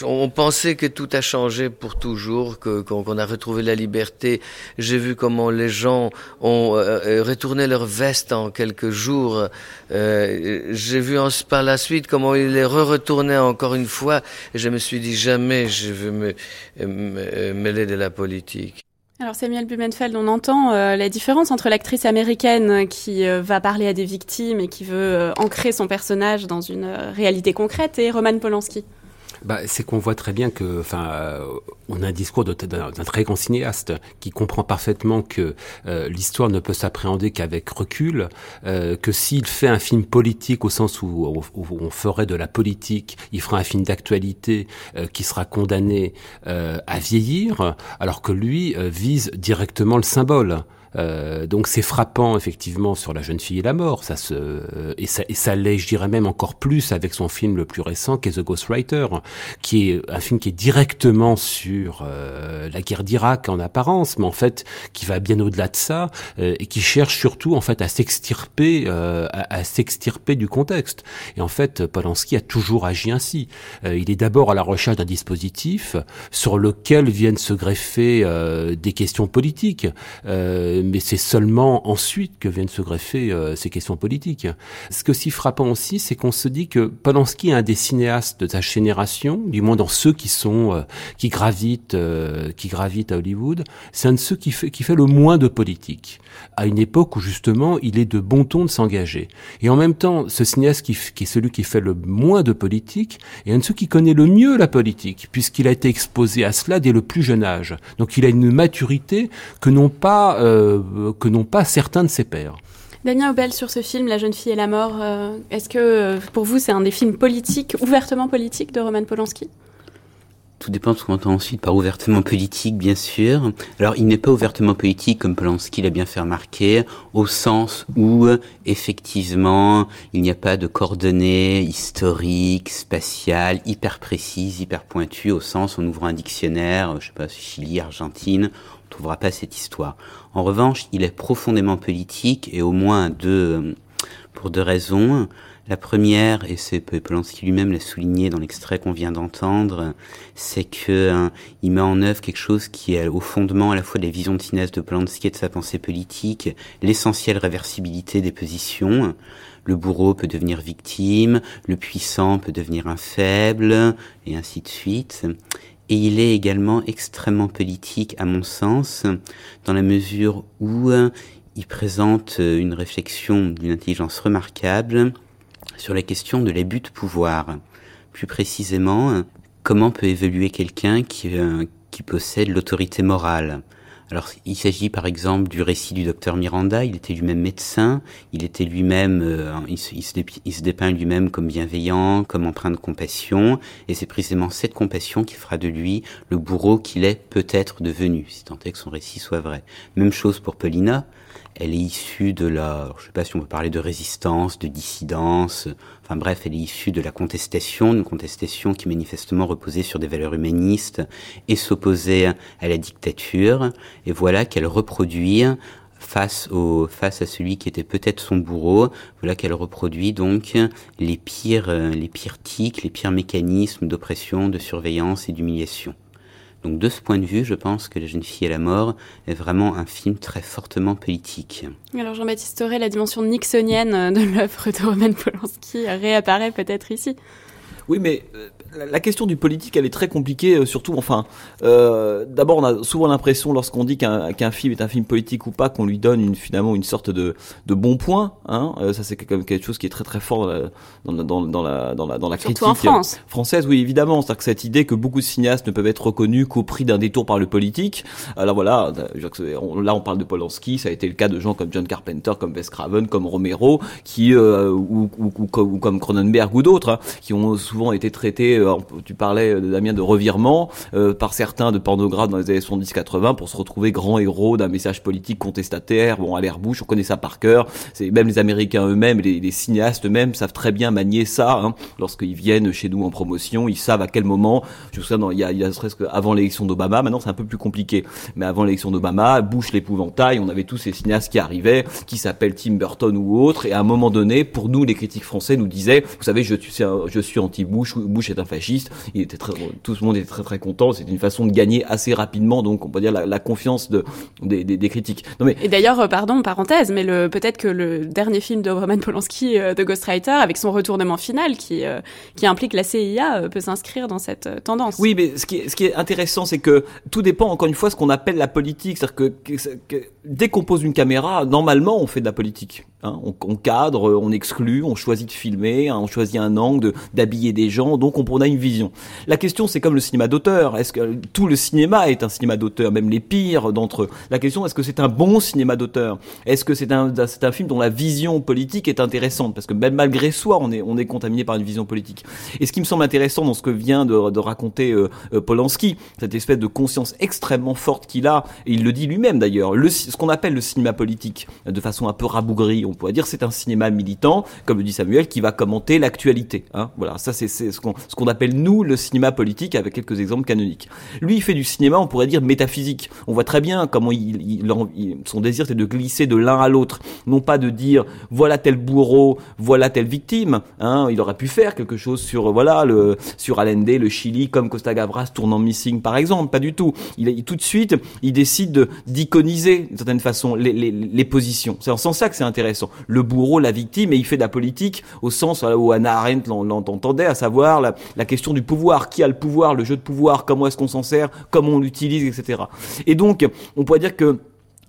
on pensait que tout a changé pour toujours, qu'on a retrouvé la liberté. J'ai vu comment les gens ont euh, euh, retourné leur veste en quelques jours. J'ai vu par la suite comment ils les re-retournaient encore une fois. Je me suis dit jamais je veux me mêler de la politique. Alors Samuel Blumenfeld, on entend euh, la différence entre l'actrice américaine qui euh, va parler à des victimes et qui veut euh, ancrer son personnage dans une réalité concrète et Roman Polanski. Bah, c'est qu'on voit très bien que, enfin, euh, on a un discours d'un très grand cinéaste qui comprend parfaitement que euh, l'histoire ne peut s'appréhender qu'avec recul, euh, que s'il fait un film politique au sens où, on ferait de la politique, il fera un film d'actualité qui sera condamné à vieillir, alors que lui vise directement le symbole. Euh, donc c'est frappant effectivement sur la jeune fille et la mort, ça se et ça et ça l'est, je dirais même encore plus avec son film le plus récent, qui est The Ghostwriter, qui est un film qui est directement sur euh, la guerre d'Irak en apparence, mais en fait qui va bien au-delà de ça euh, et qui cherche surtout en fait à s'extirper, à, à s'extirper du contexte. Et en fait, Polanski a toujours agi ainsi. il est d'abord à la recherche d'un dispositif sur lequel viennent se greffer des questions politiques mais c'est seulement ensuite que viennent se greffer euh, ces questions politiques. Ce que si frappant aussi, c'est qu'on se dit que Polanski est un des cinéastes de sa génération, du moins dans ceux qui sont euh, qui gravitent euh, qui gravitent à Hollywood, c'est un de ceux qui fait qui fait le moins de politique à une époque où justement il est de bon ton de s'engager. Et en même temps, ce cinéaste qui, qui, est celui qui fait le moins de politique est un de ceux qui connaît le mieux la politique, puisqu'il a été exposé à cela dès le plus jeune âge. Donc il a une maturité que n'ont pas euh, que n'ont pas certains de ses pairs. Damien Aubel, sur ce film, La jeune fille et la mort, euh, est-ce que euh, pour vous c'est un des films politiques, ouvertement politiques de Roman Polanski? Tout dépend de ce qu'on entend ensuite par ouvertement politique, bien sûr. Alors, il n'est pas ouvertement politique, comme Polanski l'a bien fait remarquer, au sens où, effectivement, il n'y a pas de coordonnées historiques, spatiales, hyper précises, hyper pointues, au sens, en ouvrant un dictionnaire, je sais pas, Chili, Argentine, on trouvera pas cette histoire. En revanche, il est profondément politique, et au moins deux, pour deux raisons. La première, et c'est Polanski lui-même l'a souligné dans l'extrait qu'on vient d'entendre, c'est que hein, met en œuvre quelque chose qui est au fondement à la fois des visions de de Polanski et de sa pensée politique, l'essentielle réversibilité des positions. Le bourreau peut devenir victime, le puissant peut devenir un faible, et ainsi de suite. Et il est également extrêmement politique, à mon sens, dans la mesure où il présente une réflexion d'une intelligence remarquable sur la question de l'abus de pouvoir. Plus précisément, comment peut évoluer quelqu'un qui, euh, qui possède l'autorité morale? Alors, il s'agit par exemple du récit du docteur Miranda. Il était lui-même médecin. Il était lui-même, euh, il, se, se, dépeint lui-même comme bienveillant, comme empreint de compassion. Et c'est précisément cette compassion qui fera de lui le bourreau qu'il est peut-être devenu, si tant est que son récit soit vrai. Même chose pour Paulina. Elle est issue de la, je sais pas si on peut parler de résistance, de dissidence, enfin bref, elle est issue de la contestation, une contestation qui manifestement reposait sur des valeurs humanistes et s'opposait à la dictature. Et voilà qu'elle reproduit face au face à celui qui était peut-être son bourreau, voilà qu'elle reproduit donc les pires les pires tics, les pires mécanismes d'oppression, de surveillance et d'humiliation. Donc de ce point de vue, je pense que La jeune fille et la mort est vraiment un film très fortement politique. Alors Jean-Baptiste Auré, la dimension nixonienne de l'œuvre de Roman Polanski réapparaît peut-être ici. Oui, mais euh, la question du politique, elle est très compliquée, euh, surtout, enfin, euh, d'abord, on a souvent l'impression, lorsqu'on dit qu'un film est un film politique ou pas, qu'on lui donne une, finalement une sorte de, de bon point. Hein. Euh, ça, c'est quand même quelque chose qui est très très fort dans, dans, dans, la, dans la, dans la critique en France. française. Oui, évidemment. C'est-à-dire que cette idée que beaucoup de cinéastes ne peuvent être reconnus qu'au prix d'un détour par le politique. Alors voilà, là, on parle de Polanski, ça a été le cas de gens comme John Carpenter, comme Wes Craven, comme Romero, qui ou, ou, ou, comme Cronenberg ou d'autres, hein, qui ont souvent été traités euh, tu parlais, euh, Damien, de revirement euh, par certains de pornographes dans les années 70-80 pour se retrouver grand héros d'un message politique contestataire. Bon, à l'air bouche, on connaît ça par cœur. C'est même les Américains eux-mêmes, les, les, cinéastes eux-mêmes savent très bien manier ça. Hein. Lorsqu'ils viennent chez nous en promotion, ils savent à quel moment. Je me souviens, il y a, il y a presque avant l'élection d'Obama. Maintenant, c'est un peu plus compliqué. Mais avant l'élection d'Obama, Bush l'épouvantail, on avait tous ces cinéastes qui arrivaient, qui s'appellent Tim Burton ou autres. Et à un moment donné, pour nous, les critiques français nous disaient, vous savez, je, je suis anti-Bush. Bush est un fasciste. Il était très, tout le monde était très très content. C'est une façon de gagner assez rapidement, donc on peut dire la, la confiance de, des, des, des, critiques. Non mais et d'ailleurs, euh, pardon, parenthèse, mais le peut-être que le dernier film de Roman Polanski, euh, de Ghostwriter, avec son retournement final qui euh, qui implique la CIA, peut s'inscrire dans cette tendance. Oui, mais ce qui est, ce qui est intéressant, c'est que tout dépend encore une fois ce qu'on appelle la politique, c'est-à-dire que, que, que dès qu'on pose une caméra, normalement, on fait de la politique. Hein. On, on, cadre, on exclut, on choisit de filmer, hein, on choisit un angle, d'habiller des gens. Donc on, on a une vision. La question, c'est comme le cinéma d'auteur. Est-ce que tout le cinéma est un cinéma d'auteur, même les pires d'entre eux? La question, est-ce que c'est un bon cinéma d'auteur? Est-ce que c'est un, film dont la vision politique est intéressante? Parce que même malgré soi, on est, on est contaminé par une vision politique. Et ce qui me semble intéressant dans ce que vient de, raconter euh, euh, Polanski, cette espèce de conscience extrêmement forte qu'il a, et il le dit lui-même d'ailleurs, ce qu'on appelle le cinéma politique, de façon un peu rabougrie, on pourrait dire, c'est un cinéma militant, comme le dit Samuel, qui va commenter l'actualité. Hein. Voilà, ça c'est ce qu'on ce appelle nous le cinéma politique, avec quelques exemples canoniques. Lui, il fait du cinéma, on pourrait dire métaphysique. On voit très bien comment il, il, son désir, c'est de glisser de l'un à l'autre, non pas de dire voilà tel bourreau, voilà telle victime. Hein. Il aurait pu faire quelque chose sur voilà le sur Allende, le Chili, comme Costa Gavras tournant Missing par exemple. Pas du tout. Il, tout de suite, il décide d'iconiser d'une certaine façon les, les, les positions. C'est en sens ça que c'est intéressant. Le bourreau, la victime, et il fait de la politique au sens où Anna Arendt l'entendait, à savoir la, la, question du pouvoir. Qui a le pouvoir, le jeu de pouvoir, comment est-ce qu'on s'en sert, comment on l'utilise, etc. Et donc, on pourrait dire que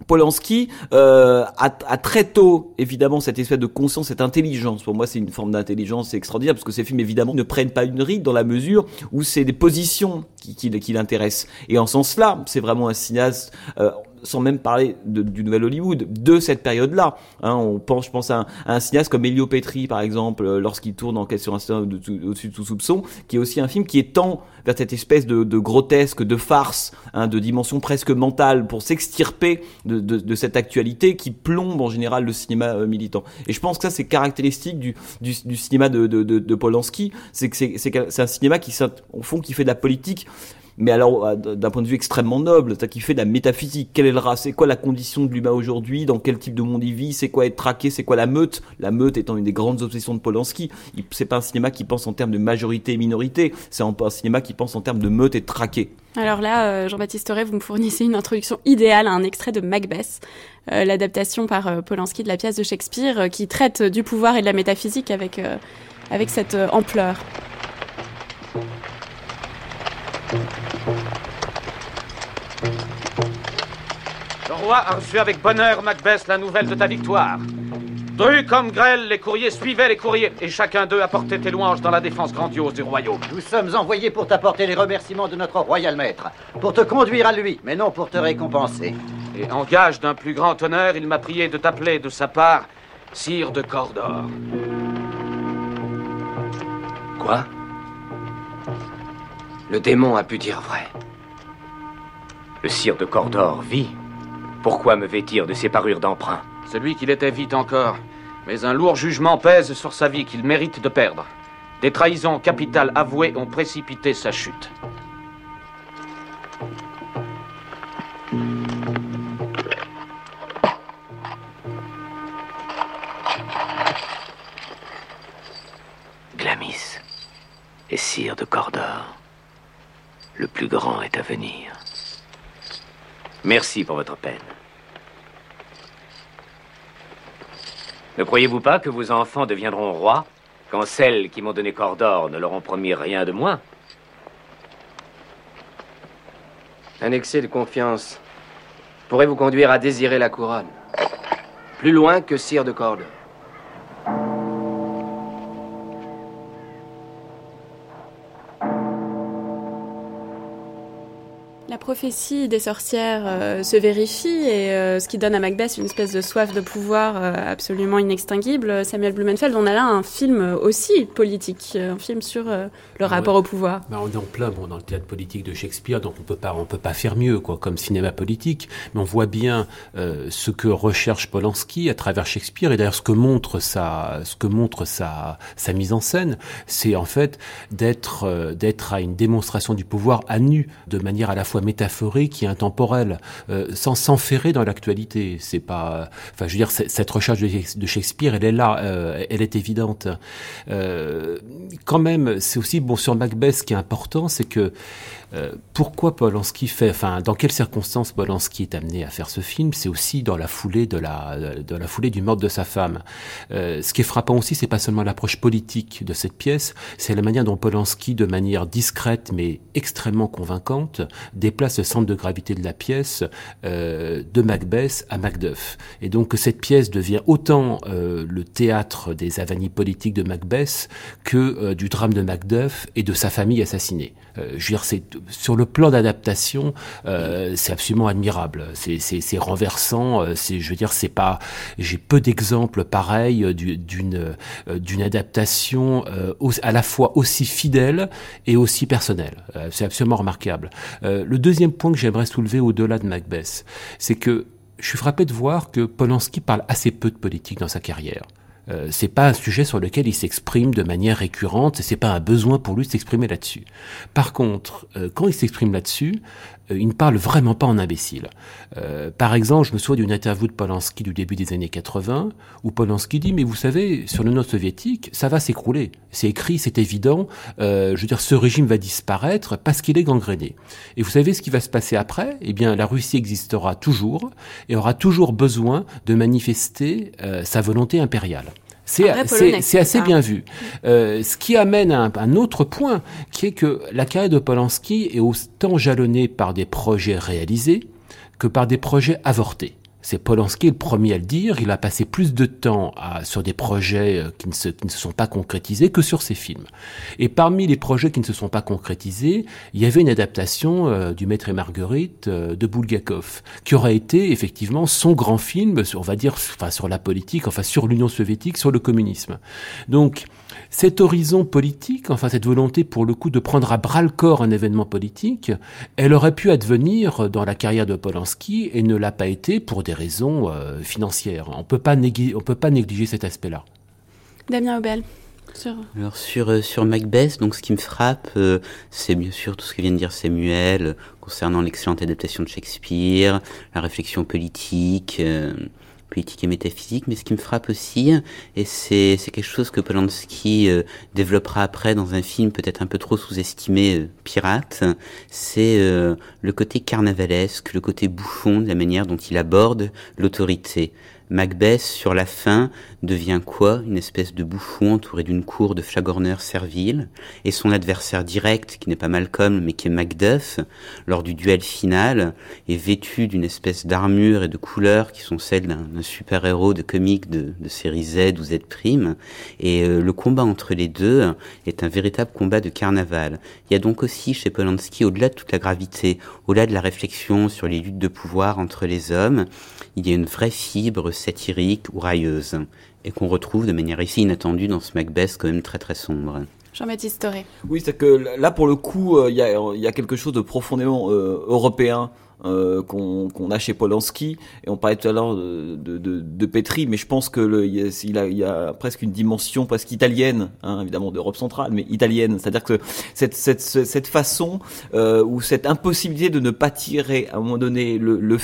Polanski euh, a, a, très tôt, évidemment, cette espèce de conscience, cette intelligence. Pour moi, c'est une forme d'intelligence extraordinaire, parce que ces films, évidemment, ne prennent pas une ride dans la mesure où c'est des positions qui, qui, qui l'intéressent. Et en sens-là, c'est vraiment un cinéaste... Euh, sans même parler de, du nouvel Hollywood, de cette période-là. Hein, on pense, je pense à un, cinéaste comme Elio Petri, par exemple, euh, lorsqu'il tourne en sur un au-dessus de tout soupçon, qui est aussi un film qui est tant vers cette espèce de, de grotesque, de farce, hein, de dimension presque mentale, pour s'extirper de, de, de, cette actualité qui plombe en général le cinéma euh, militant. Et je pense que ça, c'est caractéristique du, du, du, cinéma de, de, de Polanski, c'est que c'est un cinéma qui, au fond, qui fait de la politique mais alors euh, d'un point de vue extrêmement noble, qui fait de la métaphysique. Quelle est le race C'est quoi la condition de l'humain aujourd'hui? Dans quel type de monde il vit? C'est quoi être traqué? C'est quoi la meute? La meute étant une des grandes obsessions de Polanski. C'est pas un cinéma qui pense en termes de majorité et minorité. C'est un, cinéma qui pense en termes de meute et de traqué. Alors là, euh, Jean-Baptiste Auré, vous me fournissez une introduction idéale à un extrait de Macbeth, euh, l'adaptation par Polanski de la pièce de Shakespeare, qui traite du pouvoir et de la métaphysique avec, avec cette ampleur. Le roi a reçu avec bonheur, Macbeth, la nouvelle de ta victoire. Dru comme grêle, les courriers suivaient les courriers, et chacun d'eux apportait tes louanges dans la défense grandiose du royaume. Nous sommes envoyés pour t'apporter les remerciements de notre royal maître, pour te conduire à lui, mais non pour te récompenser. Et en gage d'un plus grand honneur, il m'a prié de t'appeler de sa part Sire de Cordor. Quoi? Le démon a pu dire vrai. Le sire de Cordor vit. Pourquoi me vêtir de ses parures d'emprunt? Celui qu'il était vite encore. Mais un lourd jugement pèse sur sa vie qu'il mérite de perdre. Des trahisons capitales avouées ont précipité sa chute. Merci pour votre peine. Ne croyez-vous pas que vos enfants deviendront rois quand celles qui m'ont donné Cordor ne leur ont promis rien de moins? Un excès de confiance pourrait vous conduire à désirer la couronne. Plus loin que Sire de Cordor. Prophétie des sorcières euh, se vérifie et euh, ce qui donne à Macbeth une espèce de soif de pouvoir euh, absolument inextinguible. Samuel Blumenfeld, on a là un film aussi politique, un film sur le ah rapport au pouvoir. Bah, on est en plein bon, dans le théâtre politique de Shakespeare, donc on peut pas on peut pas faire mieux quoi comme cinéma politique, mais on voit bien ce que recherche Polanski à travers Shakespeare et d'ailleurs ce que montre sa ce que montre sa sa mise en scène, c'est en fait d'être d'être à une démonstration du pouvoir à nu de manière à la fois métaphorique qui est intemporelle, euh, sans s'enferrer dans l'actualité. C'est pas, enfin, je veux dire, cette recherche de Shakespeare, elle est là, euh, elle est évidente. Euh, quand même, c'est aussi bon sur Macbeth, ce qui est important, c'est que pourquoi Polanski fait, enfin, dans quelles circonstances Polanski est amené à faire ce film? C'est aussi dans la foulée de la, foulée du meurtre de sa femme. Euh, ce qui est frappant aussi, c'est pas seulement l'approche politique de cette pièce, c'est la manière dont Polanski, de manière discrète mais extrêmement convaincante, déplace place le centre de gravité de la pièce euh, de Macbeth à Macduff. Et donc cette pièce devient autant euh, le théâtre des avanies politiques de Macbeth que euh, du drame de Macduff et de sa famille assassinée. Euh, je veux dire, sur le plan d'adaptation, euh, c'est absolument admirable. C'est, renversant. euh, C'est, je veux dire, c'est pas. J'ai peu d'exemples pareils du- d'une d'une adaptation à la fois aussi fidèle et aussi personnelle. C'est absolument remarquable. Le deuxième point que j'aimerais soulever au-delà de Macbeth, c'est que je suis frappé de voir que Polanski parle assez peu de politique dans sa carrière. Euh, c'est pas un sujet sur lequel il s'exprime de manière récurrente, et c'est pas un besoin pour lui de s'exprimer là-dessus. Par contre, euh, quand il s'exprime là-dessus, il ne parle vraiment pas en imbécile. Euh, par exemple, je me souviens d'une interview de Polanski du début des années 80, où Polanski dit, mais vous savez, sur l'Union soviétique, ça va s'écrouler. C'est écrit, c'est évident, euh, je veux dire, ce régime va disparaître parce qu'il est gangréné. Et vous savez ce qui va se passer après? Eh bien, la Russie existera toujours et aura toujours besoin de manifester euh, sa volonté impériale. C'est assez bien vu. Euh, ce qui amène à un, un autre point, qui est que la carrière de Polanski est autant jalonnée par des projets réalisés que par des projets avortés. C'est Polanski le premier à le dire. Il a passé plus de temps à- sur des projets euh, qui ne, se, qui ne se sont pas concrétisés que sur ses films. Et parmi les projets qui ne se sont pas concrétisés, il y avait une adaptation euh, du Maître et Marguerite euh, de Bulgakov, qui aurait été effectivement son grand film, sur, on va dire, enfin, sur la politique, enfin sur l'Union soviétique, sur le communisme. Donc, cet horizon politique, enfin cette volonté pour le coup de prendre à bras le corps un événement politique, elle aurait pu advenir dans la carrière de Polanski et ne l'a pas été pour des raisons euh, financières. On peut pas négliger, on peut pas négliger cet aspect-là. Damien Aubel. Sur... Alors sur, euh, sur Macbeth, donc ce qui me frappe, euh, c'est bien sûr tout ce que vient de dire Samuel euh, concernant l'excellente adaptation de Shakespeare, la réflexion politique, euh, politique et métaphysique, mais ce qui me frappe aussi, et c'est quelque chose que Polanski euh, développera après dans un film peut-être un peu trop sous-estimé, euh, Pirate, c'est euh, le côté carnavalesque, le côté bouffon de la manière dont il aborde l'autorité. Macbeth, sur la fin, devient quoi? Une espèce de bouffon entouré d'une cour de flagorneurs serviles, et son adversaire direct, qui n'est pas Malcolm, mais qui est Macduff, lors du duel final, est vêtu d'une espèce d'armure et de couleurs qui sont celles d'un super-héros de comics de, de série Z ou Z', et euh, le combat entre les deux est un véritable combat de carnaval. Il y a donc aussi chez Polanski, au-delà de toute la gravité, au-delà de la réflexion sur les luttes de pouvoir entre les hommes, il y a une vraie fibre satirique ou railleuse, et qu'on retrouve de manière ici inattendue dans ce Macbeth quand même très très sombre. Jean-Baptiste Toré. Oui, c'est que là, pour le coup, euh, il y, a, il y a quelque chose de profondément euh, européen. Euh, qu'on qu'on a chez Polanski. Et on parlait tout à l'heure de, de, de, Petri mais je pense que le, il, y a, il, y a presque une dimension presque italienne hein, évidemment d'Europe centrale mais italienne. C'est à dire que cette, cette, cette façon euh, ou cette impossibilité de ne pas tirer à un moment donné le, le,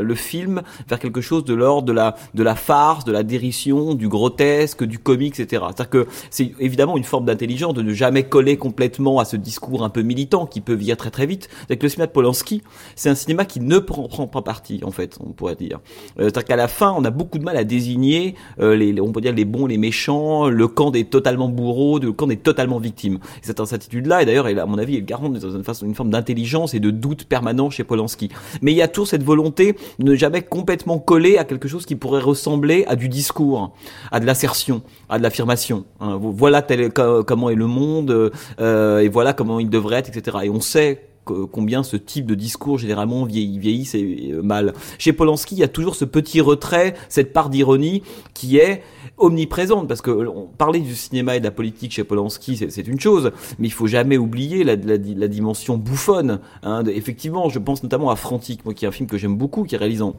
le, film vers quelque chose de l'ordre de la, de la farce de la dérision du grotesque du comique etc c'est à dire que c'est évidemment une forme d'intelligence de ne jamais coller complètement à ce discours un peu militant qui peut venir très très vite. Avec le cinéma de Polanski c'est un cinéma qui ne prend, pas parti en fait on pourrait dire. Euh, c'est-à-dire qu'à la fin on a beaucoup de mal à désigner euh, les, on peut dire les bons les méchants le camp des totalement bourreaux le camp des totalement victimes. Et cette incertitude là et d'ailleurs à mon avis elle garante une forme d'intelligence et de doute permanent chez Polanski. Mais il y a toujours cette volonté de ne jamais complètement coller à quelque chose qui pourrait ressembler à du discours à de l'assertion à de l'affirmation hein. voilà tel, comment est le monde euh, et voilà comment il devrait être etc et on sait combien ce type de discours généralement vieillit, vieillit c'est mal. Chez Polanski, il y a toujours ce petit retrait, cette part d'ironie qui est omniprésente parce que on parlait du cinéma et de la politique chez Polanski, c'est une chose, mais il faut jamais oublier la, la, la dimension bouffonne. Hein. Effectivement, je pense notamment à Frantic, moi qui est un film que j'aime beaucoup, qui est réalisé en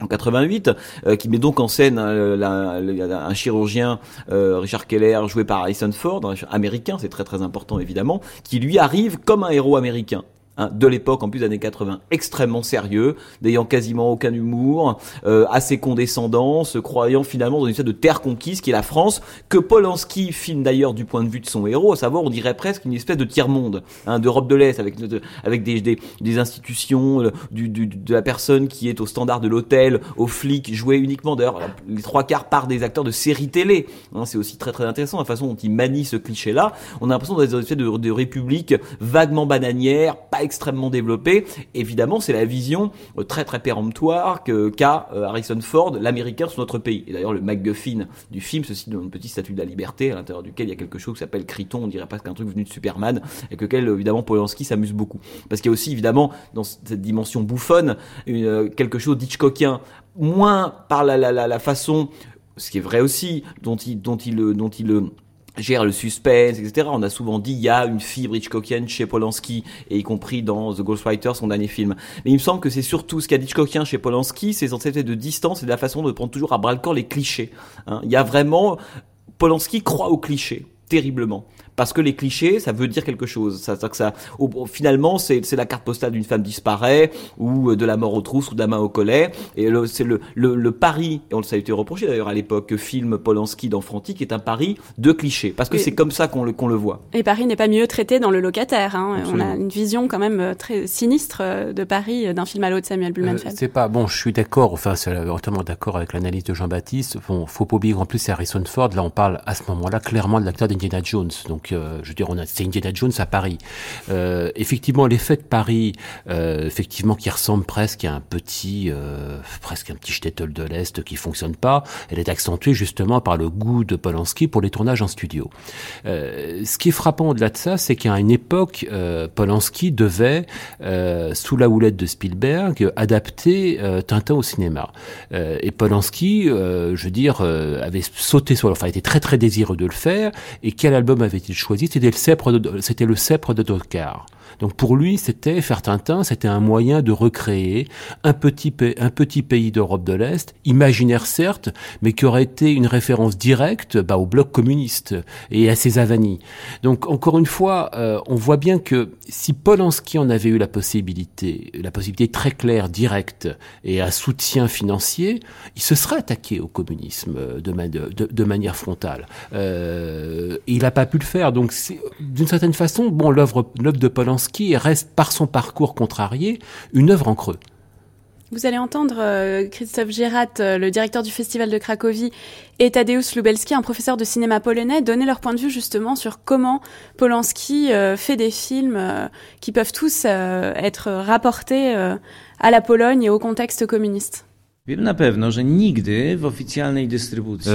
en 88, euh, qui met donc en scène euh, la, un chirurgien, euh, Richard Keller, joué par Harrison Ford, américain, c'est très très important évidemment, qui lui arrive comme un héros américain. Hein, de l'époque, en plus années 80, extrêmement sérieux, n'ayant quasiment aucun humour, euh, assez condescendant, se croyant finalement dans une sorte de terre conquise qui est la France, que Polanski filme d'ailleurs du point de vue de son héros, à savoir on dirait presque une espèce de tiers-monde, hein, d'Europe de l'Est, avec, de, avec des, des, des institutions, du, du, de la personne qui est au standard de l'hôtel, aux flics, joué uniquement, d'ailleurs les trois quarts par des acteurs de séries télé, hein, c'est aussi très très intéressant la façon dont il manie ce cliché-là, on a l'impression d'être dans une espèce de, de république vaguement bananière, extrêmement développé. Évidemment, c'est la vision euh, très très péremptoire qu'a euh, Harrison Ford, l'Américain sur notre pays. Et d'ailleurs, le MacGuffin du film se situe dans une petite statue de la liberté, à l'intérieur duquel il y a quelque chose qui s'appelle Criton, on dirait pas qu'un truc venu de Superman, que lequel évidemment Polanski s'amuse beaucoup. Parce qu'il y a aussi évidemment dans cette dimension bouffonne une, quelque chose d'Hitchcockien, moins par la, façon ce qui est vrai aussi, dont il, dont il, dont il gère le suspense, etc. On a souvent dit il y a une fibre Hitchcockienne chez Polanski, et y compris dans The Ghostwriter, son dernier film. Mais il me semble que c'est surtout ce qu'il y a d'Hitchcockien chez Polanski, c'est cette de distance et de la façon de prendre toujours à bras le corps les clichés. Hein. Il y a vraiment Polanski croit aux clichés terriblement parce que les clichés, ça veut dire quelque chose. Ça, ça, ça au, finalement, c'est la carte postale d'une femme disparaît, ou euh, de la mort aux trousses, ou de la main au collet. Et c'est le, le, le, pari, et on ça a été reproché d'ailleurs à l'époque, que film Polanski dans Frantic est un pari de clichés, parce que c'est comme ça qu'on le, qu'on le voit. Et Paris n'est pas mieux traité dans le locataire. Hein. On a une vision quand même euh, très sinistre euh, de Paris d'un film à l'autre, Samuel Blumenfeld. c'est pas bon. Je suis d'accord. Enfin, c'est entièrement d'accord avec l'analyse de Jean-Baptiste. Bon, faut pas oublier en plus c'est Harrison Ford. Là, on parle à ce moment-là clairement de l'acteur d'Indiana Jones. Donc, je veux dire, c'est Indiana Jones à Paris. Euh, effectivement, l'effet de Paris, euh, effectivement, qui ressemble presque à un petit, euh, presque un petit shtetl de l'Est qui fonctionne pas, elle est accentuée justement par le goût de Polanski pour les tournages en studio. Euh, ce qui est frappant au-delà de ça, c'est qu'à une époque, euh, Polanski devait, euh, sous la houlette de Spielberg, adapter Tintin au cinéma. et Polanski, je veux dire, avait sauté sur, enfin, était très très désireux de le faire. Et quel album avait-il choisi? C'était le sceptre de Dokar. Donc pour lui, c'était faire Tintin, c'était un moyen de recréer un petit, un petit pays d'Europe de l'Est, imaginaire certes, mais qui aurait été une référence directe bah, au bloc communiste et à ses avanies. Donc encore une fois, euh, on voit bien que si Polanski en avait eu la possibilité, la possibilité très claire, directe et un soutien financier, il se serait attaqué au communisme euh, de, manière frontale. Euh, il n'a pas pu le faire. Donc d'une certaine façon, bon, l'œuvre de Polanski qui reste, par son parcours contrarié, une œuvre en creux. Vous allez entendre euh, Christophe Gérat, euh, le directeur du Festival de Cracovie, et Tadeusz Lubelski, un professeur de cinéma polonais, donner leur point de vue justement sur comment Polanski euh, fait des films qui peuvent tous être rapportés à la Pologne et au contexte communiste.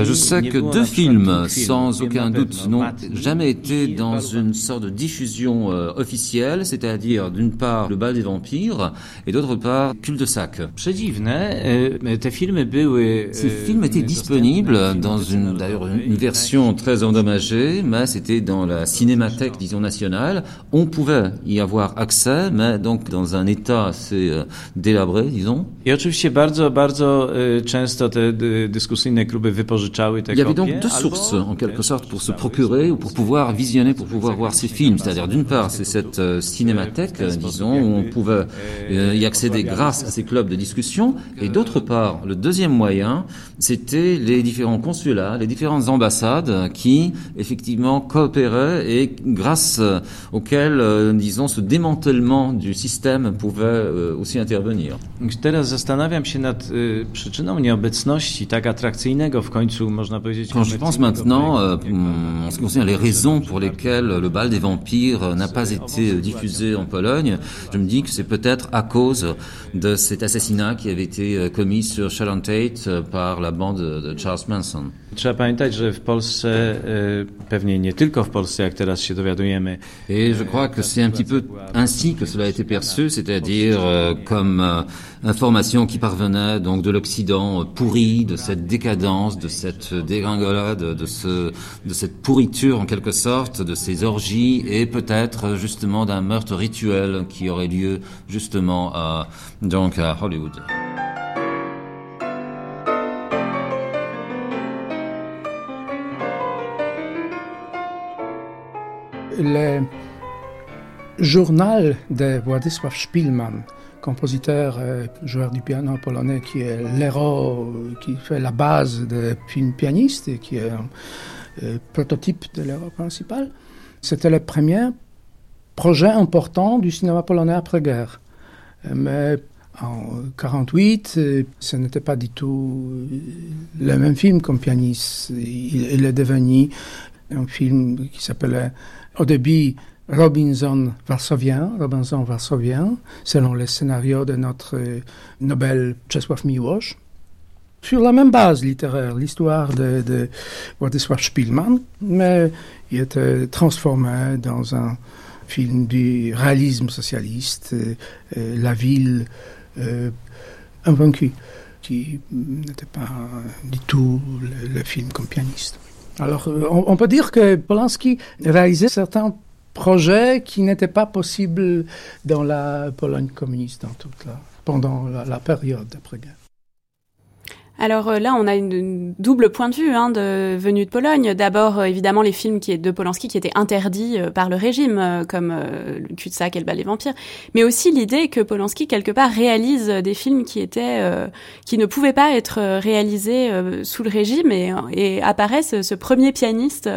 Je sais que deux films, sans aucun doute, n'ont jamais été dans une sorte de diffusion euh, officielle, c'est-à-dire d'une part Le bal des vampires et d'autre part Cul-de-sac. Ces films étaient disponibles dans une, d'ailleurs, une version très endommagée, mais c'était dans la cinémathèque, disons, nationale. On pouvait y avoir accès, mais donc dans un état assez euh, délabré, disons. Il y avait donc deux sources, en quelque sorte, pour se procurer ou pour pouvoir visionner, pour pouvoir voir ces films. C'est-à-dire, d'une part, c'est cette euh, cinémathèque, disons, où on pouvait euh, y accéder grâce à ces clubs de discussion. Et d'autre part, le deuxième moyen, c'était les différents consulats, les différentes ambassades qui, effectivement, coopéraient et grâce euh, auxquels, disons, ce démantèlement du système pouvait aussi intervenir. Quand je pense maintenant, euh, en ce qui concerne les raisons pour lesquelles le bal des vampires n'a pas été diffusé en Pologne, je me dis que c'est peut-être à cause de cet assassinat qui avait été euh, commis sur Sharon Tate euh, par la bande de Charles Manson. Trzeba pamiętać, że w Polsce, pewnie nie tylko w Polsce, jak teraz się dowiadujemy. Et je crois que c'est un petit peu ainsi que cela a été perçu, c'est-à-dire comme information qui parvenait donc de l'Occident pourri, de cette décadence, de cette dégringolade, de ce, de cette pourriture en quelque sorte, de ces orgies et peut-être justement d'un meurtre rituel qui aurait lieu justement à, donc à Hollywood. Le journal de Władysław Spielmann, compositeur, euh, joueur du piano polonais, qui est l'héros, qui fait la base de pianiste et qui est un euh, prototype de l'héros principal. C'était le premier projet important du cinéma polonais après-guerre. Mais en 48, ce n'était pas du tout le même film comme pianiste. Il est devenu un film qui s'appelait au début Robinson varsovien, Robinson varsovien, selon le scénario de notre Nobel Czesław Miłosz. Sur la même base littéraire, l'histoire de, de Władysław Spielmann, mais il était transformé dans un film du réalisme socialiste, euh, la ville euh, invaincue, qui n'était pas du tout le, le film comme pianiste. Alors, euh, on, peut dire que Polanski réalisait certains projets qui n'étaient pas possibles dans la Pologne communiste dans toute pendant la période d'après-guerre. Alors euh, là, on a une, double point de vue hein, de venue de Pologne. D'abord, euh, évidemment, les films qui de Polanski qui étaient interdits euh, par le régime, comme euh, le cul-de-sac et le bal vampires, mais aussi l'idée que Polanski quelque part réalise des films qui étaient, qui ne pouvaient pas être réalisés sous le régime, et, et apparaît ce, ce, premier pianiste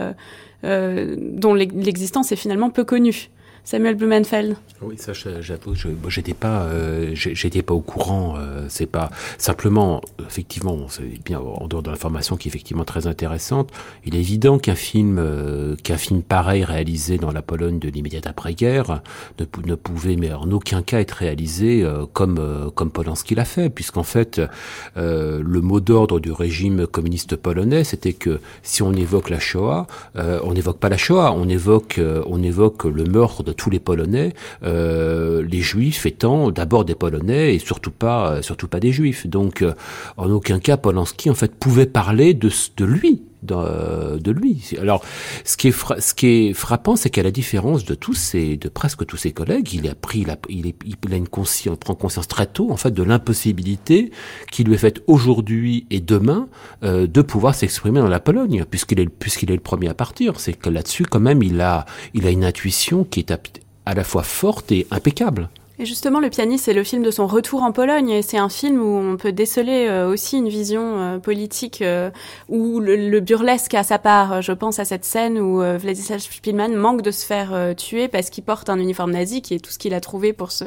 dont l'existence est finalement peu connue. Samuel Blumenfeld. Oui, ça, j'avoue, j'étais pas, euh, j'étais pas au courant. Euh, c'est pas simplement, effectivement, c'est bien en dehors de l'information qui est effectivement très intéressante. Il est évident qu'un film, euh, qu'un film pareil réalisé dans la Pologne de l'immédiate après-guerre ne, pouvait, mais en aucun cas, être réalisé comme comme Polanski l'a fait, puisqu'en fait, le mot d'ordre du régime communiste polonais, c'était que si on évoque la Shoah, on n'évoque pas la Shoah, on évoque, on évoque le meurtre de tous les Polonais, euh, les Juifs étant d'abord des Polonais et surtout pas, surtout pas des Juifs. Donc, euh, en aucun cas, Polanski en fait pouvait parler de, de lui, de, lui. Alors, ce qui est, ce qui est frappant, c'est qu'à la différence de tous ses, de presque tous ses collègues, il a pris, il, est, il a une conscience, prend conscience très tôt, en fait, de l'impossibilité qui lui est faite aujourd'hui et demain euh, de pouvoir s'exprimer dans la Pologne, puisqu'il est, puisqu'il est le premier à partir. C'est que là-dessus, quand même, il a, il a une intuition qui est à la fois forte et impeccable. Et justement, Le pianiste, c'est le film de son retour en Pologne, et c'est un film où on peut déceler euh, aussi une vision euh, politique euh, où le, le, burlesque a sa part. Je pense à cette scène où Władysław Spielmann manque de se faire tuer parce qu'il porte un uniforme nazi, qui est tout ce qu'il a trouvé pour se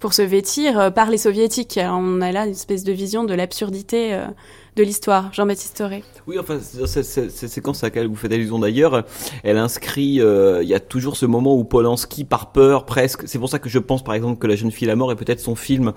pour se vêtir par les soviétiques. On a là une espèce de vision de l'absurdité de l'histoire. Jean-Baptiste Toré. Oui, enfin, cette, séquence à laquelle vous faites allusion d'ailleurs, elle inscrit, euh, il y a toujours ce moment où Polanski, par peur, presque, c'est pour ça que je pense par exemple que La jeune fille la mort est peut-être son film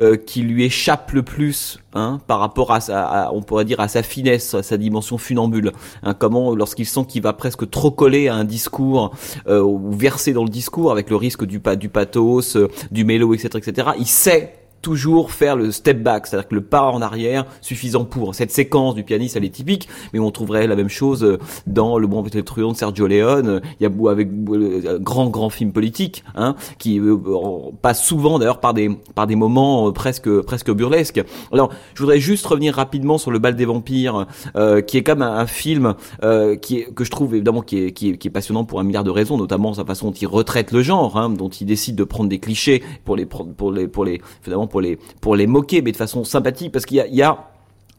euh, qui lui échappe le plus hein, par rapport à, sa, à, on pourrait dire, à sa finesse, à sa dimension funambule. Hein, comment, lorsqu'il sent qu'il va presque trop coller à un discours euh, ou verser dans le discours avec le risque du, du pathos, euh, du mélo, etc., etc., il sait toujours faire le step back, c'est-à-dire que le pas en arrière suffisant pour. Cette séquence du pianiste, elle est typique, mais on trouverait la même chose euh, dans Le Bon Petit Truand de Sergio Leone. Il y a avec euh, grand grand film politique, hein, qui euh, passe souvent d'ailleurs par des par des moments euh, presque presque burlesques. Alors, je voudrais juste revenir rapidement sur Le Bal des Vampires, euh, qui est comme un, un film qui est que je trouve évidemment qui est, qui est, qui est passionnant pour un milliard de raisons, notamment sa façon dont il retraite le genre, hein, dont il décide de prendre des clichés pour les pour les pour les finalement pour les pour les moquer, mais de façon sympathique, parce qu'il y a,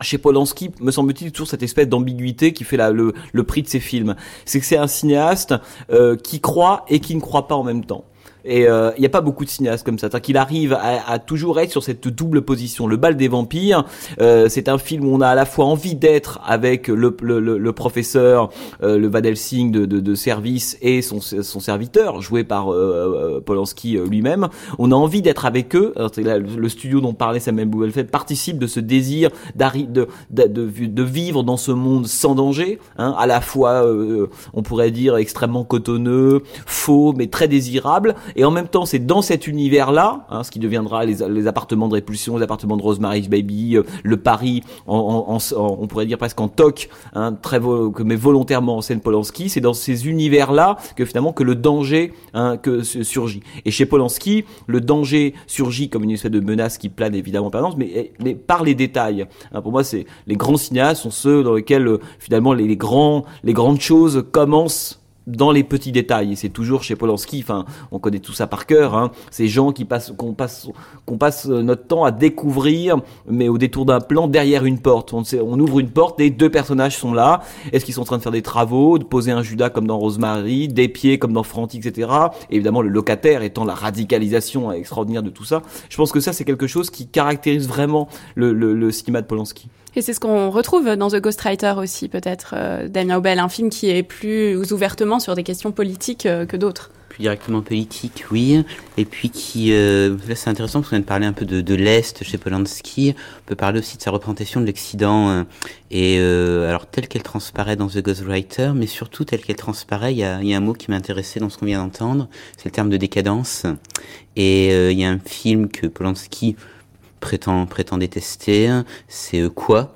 chez Polanski, me semble-t-il, toujours cette espèce d'ambiguïté qui fait le, le, prix de ses films. C'est que c'est un cinéaste euh, qui croit et qui ne croit pas en même temps. Et il euh, n'y a pas beaucoup de cinéastes comme ça. C'est-à-dire qu'il arrive à, à, toujours être sur cette double position. Le bal des vampires, euh, c'est un film où on a à la fois envie d'être avec le, le, le, le professeur, euh, le Van de, de, de, service et son, son serviteur, joué par euh, euh, Polanski lui-même. On a envie d'être avec eux. Alors, là, le studio dont parlait Samuel Bouvelfeld participe de ce désir de, de, vivre dans ce monde sans danger, hein, à la fois, on pourrait dire, extrêmement cotonneux, faux, mais très désirable et en même temps c'est dans cet univers là hein, ce qui deviendra les, appartements de répulsion les appartements de Rosemary's Baby euh, le Paris on pourrait dire presque en toc hein, très volontairement en scène Polanski. C'est dans ces univers là que finalement que le danger hein, que surgit. Et chez Polanski le danger surgit comme une espèce de menace qui plane évidemment en permanence mais, mais par les détails hein, pour moi c'est les grands cinéastes sont ceux dans lesquels euh, finalement les grands les grandes choses commencent dans les petits détails. C'est toujours chez Polanski, enfin, on connaît tout ça par cœur, hein, ces gens qui passent, qu'on passe, qu'on passe notre temps à découvrir, mais au détour d'un plan derrière une porte. On, ouvre une porte et deux personnages sont là. Est-ce qu'ils sont en train de faire des travaux, de poser un Judas comme dans Rosemary, des pieds comme dans Frantic, etc. Et évidemment, le locataire étant la radicalisation extraordinaire de tout ça. Je pense que ça, c'est quelque chose qui caractérise vraiment le, le, le cinéma de Polanski. Et c'est ce qu'on retrouve dans The Ghostwriter aussi, peut-être, euh, Damien Aubel, un film qui est plus ouvertement sur des questions politiques euh, que d'autres. plus directement politique, oui. Et puis qui, euh, là c'est intéressant parce qu'on vient de parler un peu de, l'Est chez Polanski. On peut parler aussi de sa représentation de l'Occident. euh, et euh, alors telle qu'elle transparaît dans The Ghostwriter, mais surtout telle qu'elle transparaît, il y a, un mot qui m'intéressait dans ce qu'on vient d'entendre, c'est le terme de décadence. Et euh, il y a un film que Polanski prétend, prétend détester, c'est euh, Quoi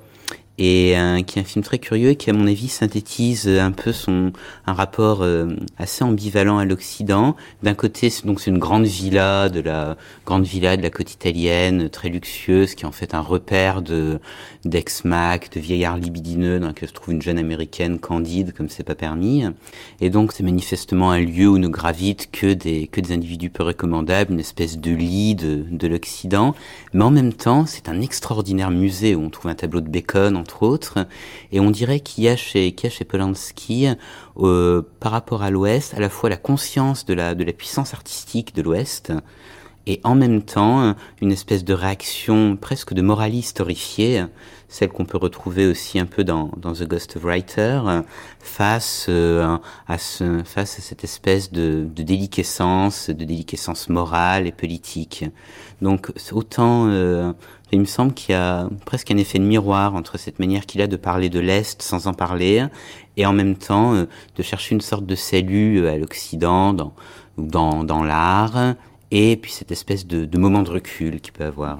et euh, qui est un film très curieux et qui à mon avis synthétise un peu son un rapport euh, assez ambivalent à l'Occident. D'un côté, donc c'est une grande villa de la grande villa de la côte italienne, très luxueuse, qui est en fait un repère de d'ex-mac, de vieillards libidineux dans lequel se trouve une jeune américaine candide comme c'est pas permis. Et donc c'est manifestement un lieu où ne gravitent que des que des individus peu recommandables, une espèce de lit de, de l'Occident. Mais en même temps, c'est un extraordinaire musée où on trouve un tableau de Bacon entre autres, et on dirait qu'il y a chez, qu'il y a chez Polanski, euh, par rapport à l'Ouest, à la fois la conscience de la, de la puissance artistique de l'Ouest, et en même temps une espèce de réaction presque de moraliste horrifié, celle qu'on peut retrouver aussi un peu dans, dans The Ghost of Writer, face, euh, à ce, face à cette espèce de, de déliquescence, de déliquescence morale et politique. Donc autant, euh, il me semble qu'il y a presque un effet de miroir entre cette manière qu'il a de parler de l'Est sans en parler, et en même temps euh, de chercher une sorte de salut à l'Occident, dans, dans, dans l'art, et puis cette espèce de, moment de recul qu'il peut avoir.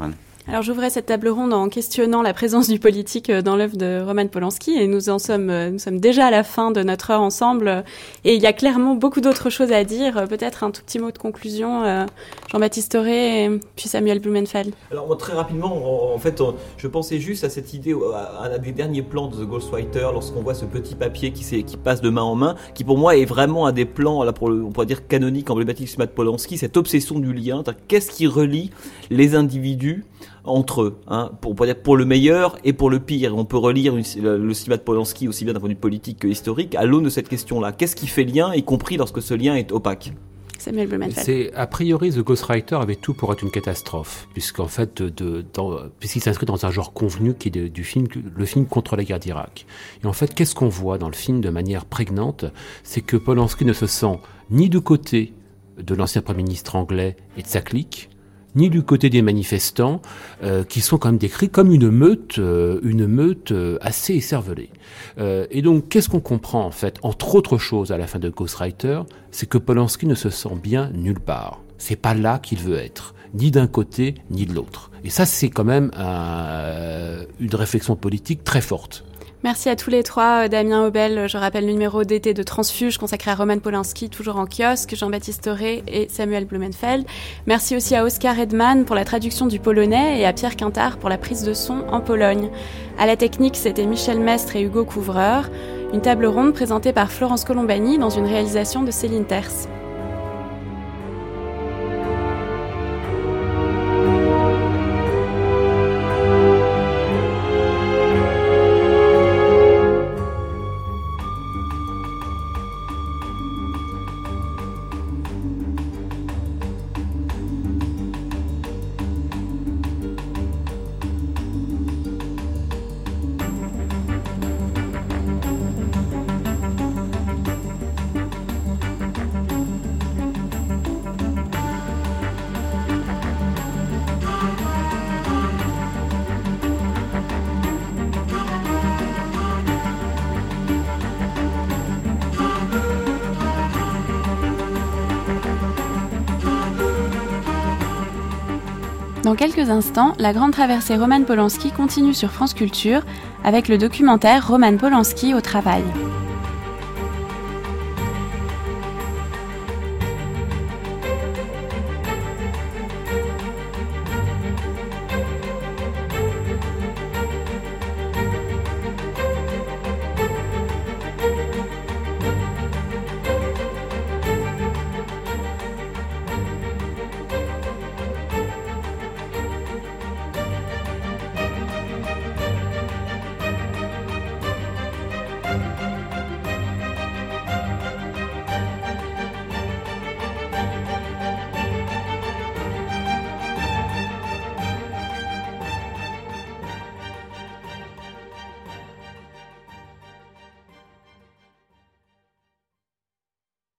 Alors j'ouvrais cette table ronde en questionnant la présence du politique euh, dans l'œuvre de Roman Polanski et nous en sommes euh, nous sommes déjà à la fin de notre heure ensemble et il y a clairement beaucoup d'autres choses à dire. Euh, Peut-être un tout petit mot de conclusion, Jean-Baptiste Auré et puis Samuel Blumenfeld. Alors très rapidement, en, fait, je pensais juste à cette idée, à un des derniers plans de The Ghostwriter, lorsqu'on voit ce petit papier qui, passe de main en main, qui pour moi est vraiment un des plans, là, pour le- on pourrait dire canonique, emblématique de Polanski, cette obsession du lien. Qu'est-ce qui relie les individus entre eux, hein, pour, le meilleur et pour le pire. On peut relire une- le, le cinéma de Polanski aussi bien d'un point de vue politique que historique à l'aune de cette question-là. Qu'est-ce qui fait lien, y compris lorsque ce lien est opaque Samuel. C'est a priori The Ghostwriter avait tout pour être une catastrophe, puisqu'en fait, de, de- dans- puisqu'il s'inscrit dans un genre convenu qui est de- du film, le film contre la guerre d'Irak. Et en fait, qu'est-ce qu'on voit dans le film de manière prégnante? C'est que Polanski ne se sent ni du côté de l'ancien premier ministre anglais et de sa clique, ni du côté des manifestants, euh, qui sont quand même décrits comme une meute, euh, une meute euh, assez écervelée. Et donc, qu'est-ce qu'on comprend en fait, entre autres choses, à la fin de Ghostwriter, c'est que Polanski ne se sent bien nulle part. C'est pas là qu'il veut être, ni d'un côté ni de l'autre. Et ça, c'est quand même un- une réflexion politique très forte. Merci à tous les trois. Euh, Damien Aubel, je rappelle le numéro d'été de Transfuge consacré à Roman Polanski, toujours en kiosque, Jean-Baptiste Auré et Samuel Blumenfeld. Merci aussi à Oscar Edman pour la traduction du polonais et à Pierre Quintard pour la prise de son en Pologne. À la technique, c'était Michel Mestre et Hugo Couvreur. Une table ronde présentée par Florence Colombani dans une réalisation de Céline Terce. Quelques instants, la grande traversée Roman Polanski continue sur France Culture avec le documentaire Roman Polanski au travail.